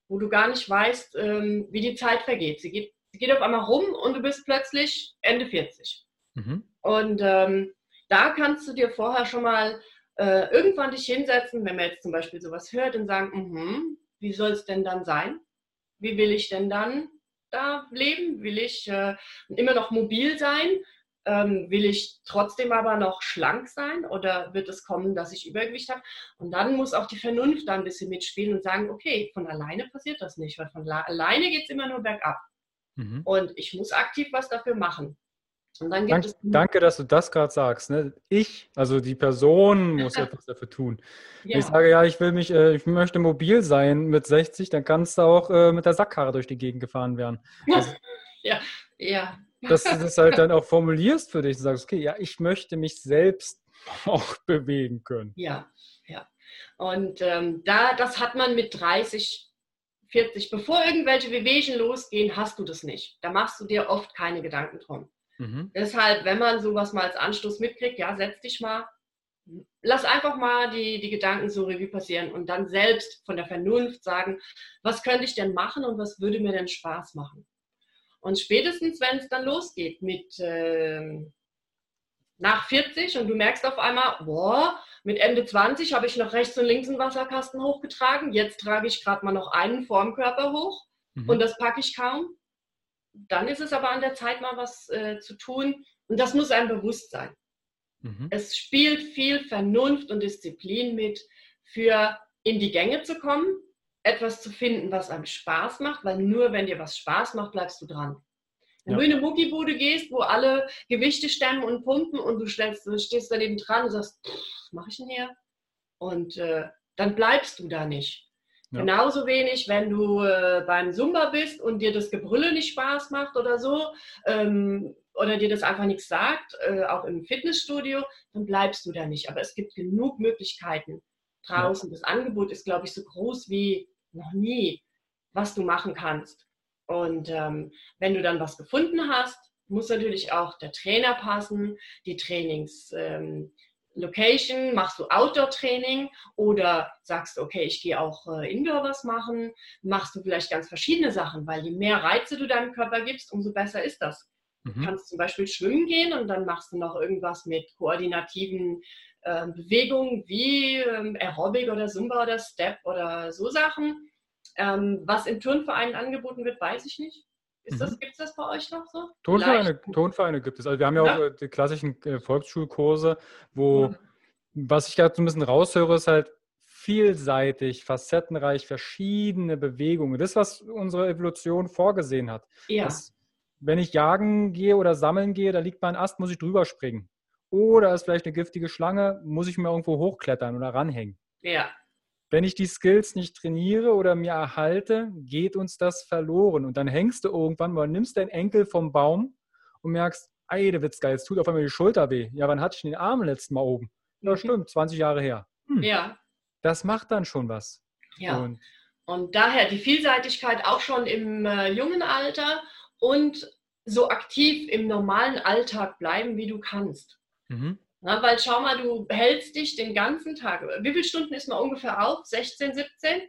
wo du gar nicht weißt, ähm, wie die Zeit vergeht. Sie geht, sie geht auf einmal rum und du bist plötzlich Ende 40. Mhm. Und ähm, da kannst du dir vorher schon mal äh, irgendwann dich hinsetzen, wenn man jetzt zum Beispiel sowas hört und sagen, mm wie soll es denn dann sein? Wie will ich denn dann da leben? Will ich äh, immer noch mobil sein? Ähm, will ich trotzdem aber noch schlank sein oder wird es kommen, dass ich Übergewicht habe? Und dann muss auch die Vernunft da ein bisschen mitspielen und sagen, okay, von alleine passiert das nicht, weil von alleine geht es immer nur bergab. Mhm. Und ich muss aktiv was dafür machen. Dank, danke, dass du das gerade sagst. Ne? Ich, also die Person, muss etwas dafür tun. Ja. Wenn ich sage, ja, ich will mich, äh, ich möchte mobil sein mit 60, dann kannst du auch äh, mit der Sackkarre durch die Gegend gefahren werden. Also, ja, ja. Dass du das halt dann auch formulierst für dich und sagst, okay, ja, ich möchte mich selbst auch bewegen können. Ja, ja. Und ähm, da, das hat man mit 30, 40, bevor irgendwelche Wehwehchen losgehen, hast du das nicht. Da machst du dir oft keine Gedanken drum. Mhm. Deshalb, wenn man sowas mal als Anstoß mitkriegt, ja, setz dich mal, lass einfach mal die, die Gedanken so Revue passieren und dann selbst von der Vernunft sagen, was könnte ich denn machen und was würde mir denn Spaß machen? Und spätestens, wenn es dann losgeht mit äh, nach 40 und du merkst auf einmal, boah, mit Ende 20 habe ich noch rechts und links einen Wasserkasten hochgetragen, jetzt trage ich gerade mal noch einen Formkörper hoch mhm. und das packe ich kaum dann ist es aber an der Zeit, mal was äh, zu tun. Und das muss einem bewusst sein. Mhm. Es spielt viel Vernunft und Disziplin mit, für in die Gänge zu kommen, etwas zu finden, was einem Spaß macht, weil nur wenn dir was Spaß macht, bleibst du dran. Wenn ja. du in eine Muckibude gehst, wo alle Gewichte stemmen und pumpen und du, stellst, du stehst daneben dran und sagst, was mache ich denn hier? Und äh, dann bleibst du da nicht. Ja. Genauso wenig, wenn du äh, beim Zumba bist und dir das Gebrülle nicht Spaß macht oder so, ähm, oder dir das einfach nichts sagt, äh, auch im Fitnessstudio, dann bleibst du da nicht. Aber es gibt genug Möglichkeiten draußen. Ja. Das Angebot ist, glaube ich, so groß wie noch nie, was du machen kannst. Und ähm, wenn du dann was gefunden hast, muss natürlich auch der Trainer passen, die Trainings. Ähm, Location, machst du Outdoor-Training oder sagst okay, ich gehe auch äh, Indoor was machen, machst du vielleicht ganz verschiedene Sachen, weil je mehr Reize du deinem Körper gibst, umso besser ist das. Mhm. Du kannst zum Beispiel schwimmen gehen und dann machst du noch irgendwas mit koordinativen äh, Bewegungen wie ähm, Aerobic oder Zumba oder Step oder so Sachen. Ähm, was im Turnverein angeboten wird, weiß ich nicht. Ist das, mhm. Gibt es das bei euch noch so? Tonvereine, Tonvereine gibt es. Also wir haben ja, ja. auch äh, die klassischen äh, Volksschulkurse, wo, mhm. was ich gerade so ein bisschen raushöre, ist halt vielseitig, facettenreich, verschiedene Bewegungen. Das, was unsere Evolution vorgesehen hat. Ja. Dass, wenn ich jagen gehe oder sammeln gehe, da liegt mein Ast, muss ich drüber springen. Oder ist vielleicht eine giftige Schlange, muss ich mir irgendwo hochklettern oder ranhängen. Ja. Wenn ich die Skills nicht trainiere oder mir erhalte, geht uns das verloren. Und dann hängst du irgendwann mal, nimmst deinen Enkel vom Baum und merkst, ey, der wird's geil, jetzt tut auf einmal die Schulter weh. Ja, wann hatte ich den Arm letztes Mal oben? Ja, mhm. stimmt, 20 Jahre her. Hm. Ja. Das macht dann schon was. Ja. Und Und daher die Vielseitigkeit auch schon im äh, jungen Alter und so aktiv im normalen Alltag bleiben, wie du kannst. Mhm. Na, weil schau mal, du hältst dich den ganzen Tag. Wie viele Stunden ist man ungefähr auf? 16, 17?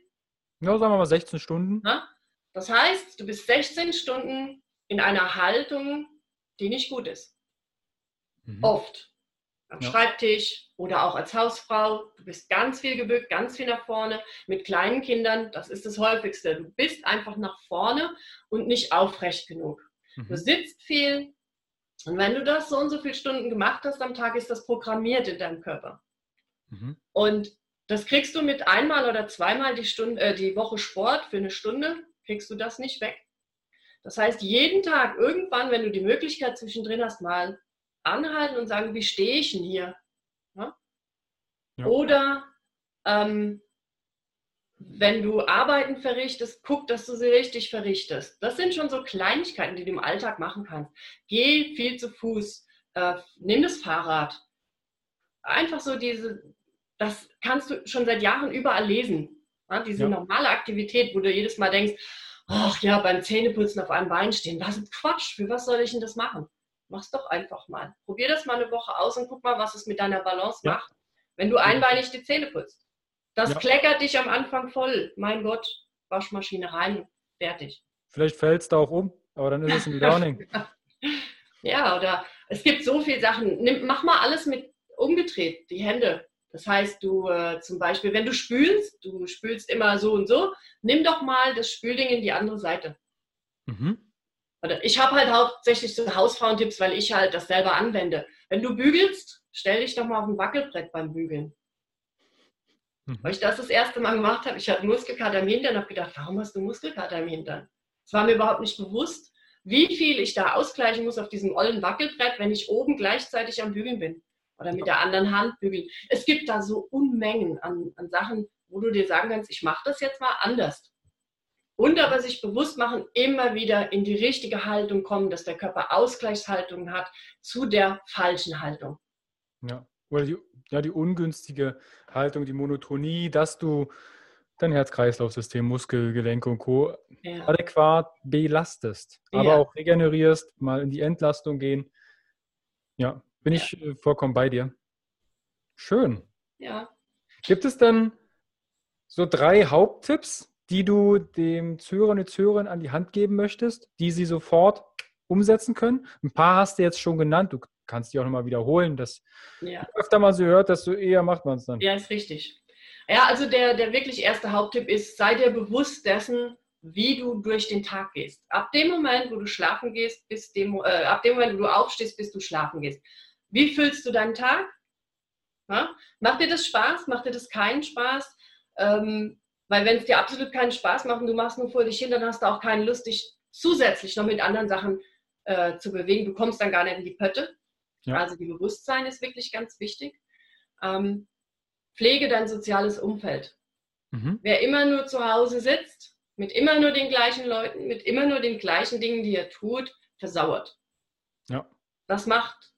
Ja, sagen wir mal 16 Stunden. Na? Das heißt, du bist 16 Stunden in einer Haltung, die nicht gut ist. Mhm. Oft. Am ja. Schreibtisch oder auch als Hausfrau. Du bist ganz viel gebückt, ganz viel nach vorne. Mit kleinen Kindern, das ist das häufigste. Du bist einfach nach vorne und nicht aufrecht genug. Mhm. Du sitzt viel. Und wenn du das so und so viele Stunden gemacht hast am Tag, ist das programmiert in deinem Körper. Mhm. Und das kriegst du mit einmal oder zweimal die, Stunde, äh, die Woche Sport für eine Stunde, kriegst du das nicht weg. Das heißt, jeden Tag irgendwann, wenn du die Möglichkeit zwischendrin hast, mal anhalten und sagen, wie stehe ich denn hier? Ja? Ja. Oder ähm, wenn du Arbeiten verrichtest, guck, dass du sie richtig verrichtest. Das sind schon so Kleinigkeiten, die du im Alltag machen kannst. Geh viel zu Fuß, äh, nimm das Fahrrad. Einfach so diese, das kannst du schon seit Jahren überall lesen. Ja? Diese ja. normale Aktivität, wo du jedes Mal denkst, ach ja, beim Zähneputzen auf einem Bein stehen, das ist Quatsch, für was soll ich denn das machen? Mach's doch einfach mal. Probier das mal eine Woche aus und guck mal, was es mit deiner Balance ja. macht, wenn du einbeinig die Zähne putzt. Das ja. kleckert dich am Anfang voll. Mein Gott, Waschmaschine rein, fertig. Vielleicht fällt es da auch um, aber dann ist es ein Learning. ja, oder es gibt so viele Sachen. Nimm, mach mal alles mit umgedreht, die Hände. Das heißt, du äh, zum Beispiel, wenn du spülst, du spülst immer so und so, nimm doch mal das Spülding in die andere Seite. Mhm. Oder ich habe halt hauptsächlich so Hausfrauentipps, weil ich halt das selber anwende. Wenn du bügelst, stell dich doch mal auf ein Wackelbrett beim Bügeln. Mhm. Weil ich das das erste Mal gemacht habe, ich hatte Muskelkater im Hintern und habe gedacht, warum hast du Muskelkater im Hintern? Es war mir überhaupt nicht bewusst, wie viel ich da ausgleichen muss auf diesem ollen Wackelbrett, wenn ich oben gleichzeitig am Bügeln bin oder mit der anderen Hand bügeln. Es gibt da so Unmengen an, an Sachen, wo du dir sagen kannst, ich mache das jetzt mal anders. Und aber sich bewusst machen, immer wieder in die richtige Haltung kommen, dass der Körper Ausgleichshaltung hat zu der falschen Haltung. Ja, oder die, ja, die ungünstige Haltung, die Monotonie, dass du dein Herz-Kreislauf-System, Muskel, Gelenke und Co. Ja. adäquat belastest, aber ja. auch regenerierst, mal in die Entlastung gehen. Ja, bin ja. ich äh, vollkommen bei dir. Schön. Ja. Gibt es dann so drei Haupttipps, die du dem Zuhörer und Zuhörern an die Hand geben möchtest, die sie sofort umsetzen können? Ein paar hast du jetzt schon genannt. Du kannst die auch nochmal wiederholen. Das ja. öfter mal so hört, desto eher macht man es dann. Ja, ist richtig. Ja, also der, der wirklich erste Haupttipp ist, sei dir bewusst dessen, wie du durch den Tag gehst. Ab dem Moment, wo du schlafen gehst, bis dem, äh, ab dem Moment, wo du aufstehst, bis du schlafen gehst. Wie füllst du deinen Tag? Ja? Macht dir das Spaß? Macht dir das keinen Spaß? Ähm, weil wenn es dir absolut keinen Spaß macht und du machst nur vor dich hin, dann hast du auch keine Lust, dich zusätzlich noch mit anderen Sachen äh, zu bewegen. Du kommst dann gar nicht in die Pötte. Ja. Also die Bewusstsein ist wirklich ganz wichtig. Ähm, pflege dein soziales Umfeld. Mhm. Wer immer nur zu Hause sitzt, mit immer nur den gleichen Leuten, mit immer nur den gleichen Dingen, die er tut, versauert. Ja. Das macht,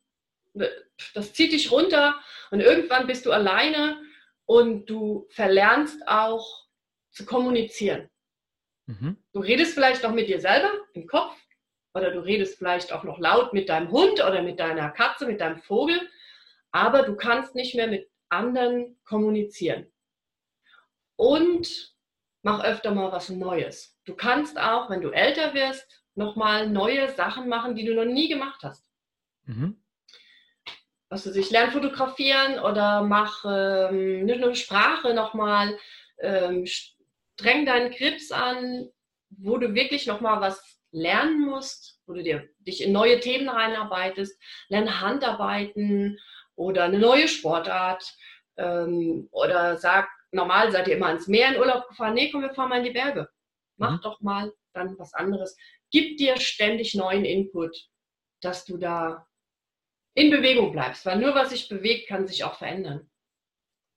das zieht dich runter und irgendwann bist du alleine und du verlernst auch zu kommunizieren. Mhm. Du redest vielleicht noch mit dir selber im Kopf oder du redest vielleicht auch noch laut mit deinem Hund oder mit deiner Katze, mit deinem Vogel, aber du kannst nicht mehr mit anderen kommunizieren. Und mach öfter mal was Neues. Du kannst auch, wenn du älter wirst, nochmal neue Sachen machen, die du noch nie gemacht hast. Mhm. Was sich lern fotografieren oder mach ähm, nicht nur Sprache nochmal, ähm, streng deinen Grips an, wo du wirklich nochmal was lernen musst, wo du dir, dich in neue Themen reinarbeitest, lerne Handarbeiten oder eine neue Sportart ähm, oder sag, normal seid ihr immer ans Meer in Urlaub gefahren, nee, komm, wir fahren mal in die Berge. Mach mhm. doch mal dann was anderes. Gib dir ständig neuen Input, dass du da in Bewegung bleibst, weil nur was sich bewegt, kann sich auch verändern.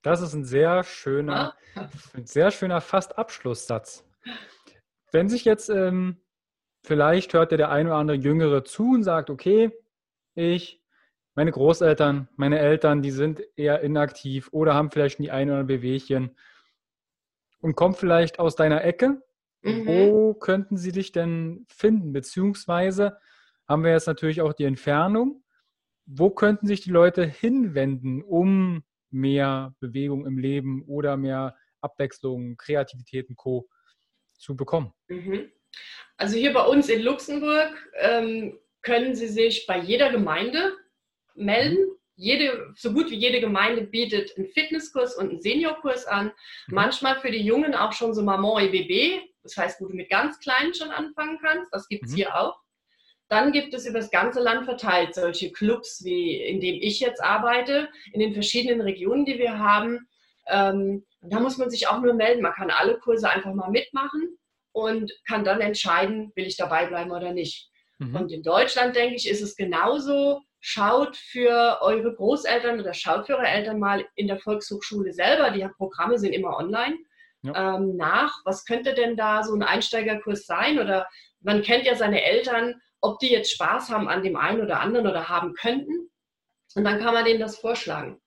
Das ist ein sehr schöner, ah. ein sehr schöner fast Abschlusssatz. Wenn sich jetzt ähm, vielleicht hört der eine oder andere Jüngere zu und sagt, okay, ich, meine Großeltern, meine Eltern, die sind eher inaktiv oder haben vielleicht die ein oder andere Bewegchen. und kommt vielleicht aus deiner Ecke. Mhm. Wo könnten sie dich denn finden? Beziehungsweise haben wir jetzt natürlich auch die Entfernung. Wo könnten sich die Leute hinwenden, um mehr Bewegung im Leben oder mehr Abwechslung, Kreativität und Co. zu bekommen? Mhm. Also hier bei uns in Luxemburg ähm, können Sie sich bei jeder Gemeinde melden. Mhm. Jede, so gut wie jede Gemeinde bietet einen Fitnesskurs und einen Seniorkurs an. Mhm. Manchmal für die Jungen auch schon so Maman EBB, das heißt, wo du mit ganz Kleinen schon anfangen kannst. Das gibt es mhm. hier auch. Dann gibt es über das ganze Land verteilt solche Clubs, wie in dem ich jetzt arbeite, in den verschiedenen Regionen, die wir haben. Ähm, da muss man sich auch nur melden. Man kann alle Kurse einfach mal mitmachen und kann dann entscheiden, will ich dabei bleiben oder nicht. Mhm. Und in Deutschland, denke ich, ist es genauso. Schaut für eure Großeltern oder schaut für eure Eltern mal in der Volkshochschule selber, die Programme sind immer online, ja. ähm, nach. Was könnte denn da so ein Einsteigerkurs sein? Oder man kennt ja seine Eltern, ob die jetzt Spaß haben an dem einen oder anderen oder haben könnten. Und dann kann man denen das vorschlagen.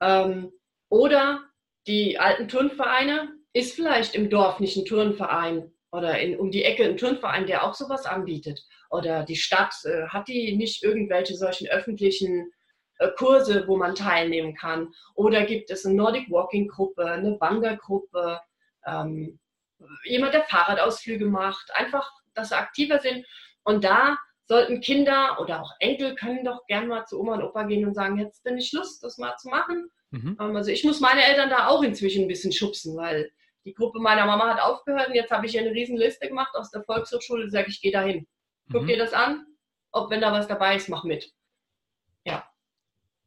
Ähm, oder die alten Turnvereine, ist vielleicht im Dorf nicht ein Turnverein oder in, um die Ecke ein Turnverein, der auch sowas anbietet. Oder die Stadt, äh, hat die nicht irgendwelche solchen öffentlichen äh, Kurse, wo man teilnehmen kann? Oder gibt es eine Nordic Walking Gruppe, eine Wandergruppe, ähm, jemand, der Fahrradausflüge macht, einfach, dass sie aktiver sind. Und da sollten Kinder oder auch Enkel können doch gern mal zu Oma und Opa gehen und sagen, jetzt bin ich Lust, das mal zu machen. Mhm. Ähm, also ich muss meine Eltern da auch inzwischen ein bisschen schubsen, weil die Gruppe meiner Mama hat aufgehört und jetzt habe ich hier eine riesen Liste gemacht aus der Volkshochschule, sage ich, gehe da hin. Guck mhm. dir das an, ob wenn da was dabei ist, mach mit. Ja,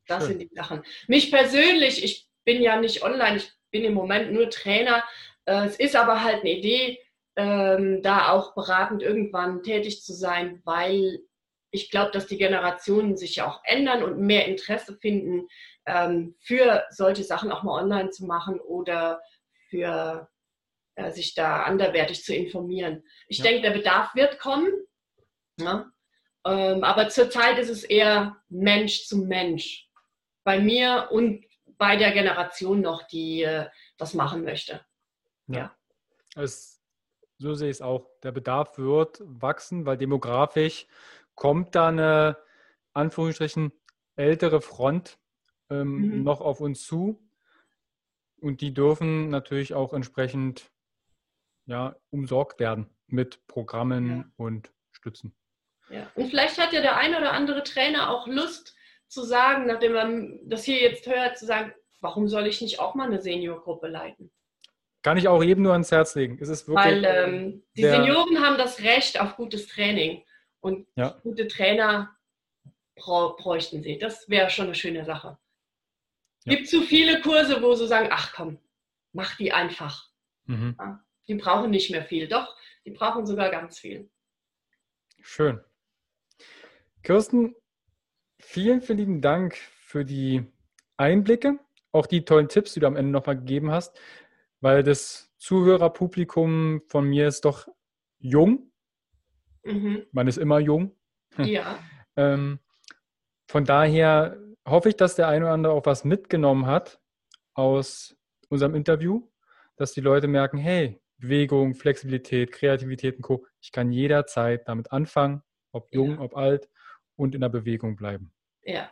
das Schön. sind die Sachen. Mich persönlich, ich bin ja nicht online, ich bin im Moment nur Trainer. Äh, es ist aber halt eine Idee, ähm, da auch beratend irgendwann tätig zu sein, weil ich glaube, dass die Generationen sich ja auch ändern und mehr Interesse finden, ähm, für solche Sachen auch mal online zu machen oder für äh, sich da anderwertig zu informieren. Ich ja. denke, der Bedarf wird kommen, ja? ähm, aber zurzeit ist es eher Mensch zu Mensch. Bei mir und bei der Generation noch, die äh, das machen möchte. Ja. ja. Es, so sehe ich es auch. Der Bedarf wird wachsen, weil demografisch kommt da eine Anführungsstrichen ältere Front ähm, mhm. noch auf uns zu. Und die dürfen natürlich auch entsprechend ja, umsorgt werden mit Programmen ja. und Stützen. Ja. Und vielleicht hat ja der ein oder andere Trainer auch Lust zu sagen, nachdem man das hier jetzt hört, zu sagen, warum soll ich nicht auch mal eine Seniorgruppe leiten? Kann ich auch jedem nur ans Herz legen. Es ist wirklich, Weil ähm, die Senioren haben das Recht auf gutes Training. Und ja. gute Trainer bräuchten sie. Das wäre schon eine schöne Sache. Ja. Gibt zu viele Kurse, wo sie sagen, ach komm, mach die einfach. Mhm. Ja, die brauchen nicht mehr viel. Doch, die brauchen sogar ganz viel. Schön. Kirsten, vielen, vielen Dank für die Einblicke, auch die tollen Tipps, die du am Ende nochmal gegeben hast, weil das Zuhörerpublikum von mir ist doch jung. Mhm. Man ist immer jung. Ja. ähm, von daher hoffe ich, dass der eine oder andere auch was mitgenommen hat aus unserem Interview, dass die Leute merken, hey, Bewegung, Flexibilität, Kreativität und Co. Ich kann jederzeit damit anfangen, ob jung, ja. ob alt und in der Bewegung bleiben. Ja,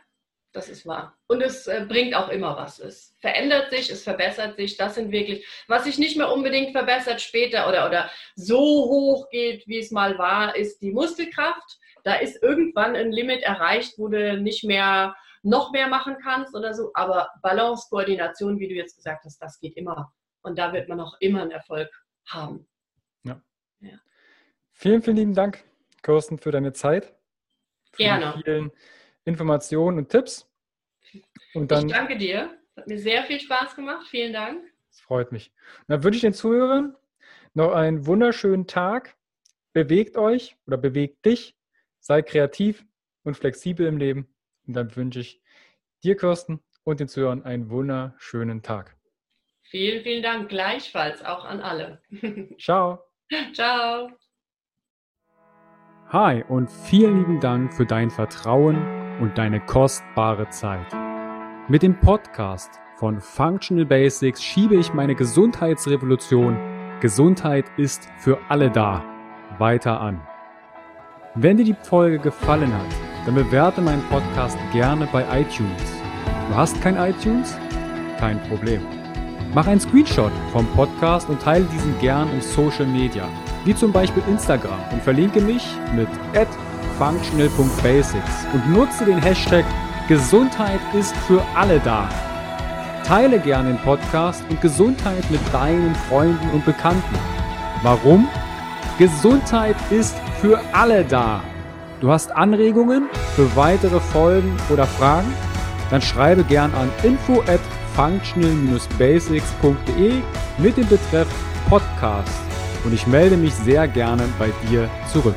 das ist wahr. Und es äh, bringt auch immer was. Es verändert sich, es verbessert sich. Das sind wirklich, was sich nicht mehr unbedingt verbessert später oder, oder so hoch geht, wie es mal war, ist die Muskelkraft. Da ist irgendwann ein Limit erreicht, wo du nicht mehr noch mehr machen kannst oder so. Aber Balance, Koordination, wie du jetzt gesagt hast, das geht immer. Und da wird man auch immer einen Erfolg haben. Ja. ja. Vielen, vielen lieben Dank, Kirsten, für deine Zeit. Gerne. Informationen und Tipps. Und dann, ich danke dir. Hat mir sehr viel Spaß gemacht. Vielen Dank. Das freut mich. Und dann wünsche ich den Zuhörern noch einen wunderschönen Tag. Bewegt euch oder bewegt dich. Sei kreativ und flexibel im Leben. Und dann wünsche ich dir, Kirsten, und den Zuhörern einen wunderschönen Tag. Vielen, vielen Dank gleichfalls auch an alle. Ciao. Ciao. Hi und vielen lieben Dank für dein Vertrauen und deine kostbare Zeit. Mit dem Podcast von Functional Basics schiebe ich meine Gesundheitsrevolution Gesundheit ist für alle da weiter an. Wenn dir die Folge gefallen hat, dann bewerte meinen Podcast gerne bei iTunes. Du hast kein iTunes? Kein Problem. Mach einen Screenshot vom Podcast und teile diesen gern in Social Media, wie zum Beispiel Instagram und verlinke mich mit functional.basics und nutze den Hashtag Gesundheit ist für alle da. Teile gern den Podcast und Gesundheit mit deinen Freunden und Bekannten. Warum? Gesundheit ist für alle da. Du hast Anregungen für weitere Folgen oder Fragen? Dann schreibe gern an info at functional-basics.de mit dem Betreff Podcast und ich melde mich sehr gerne bei dir zurück.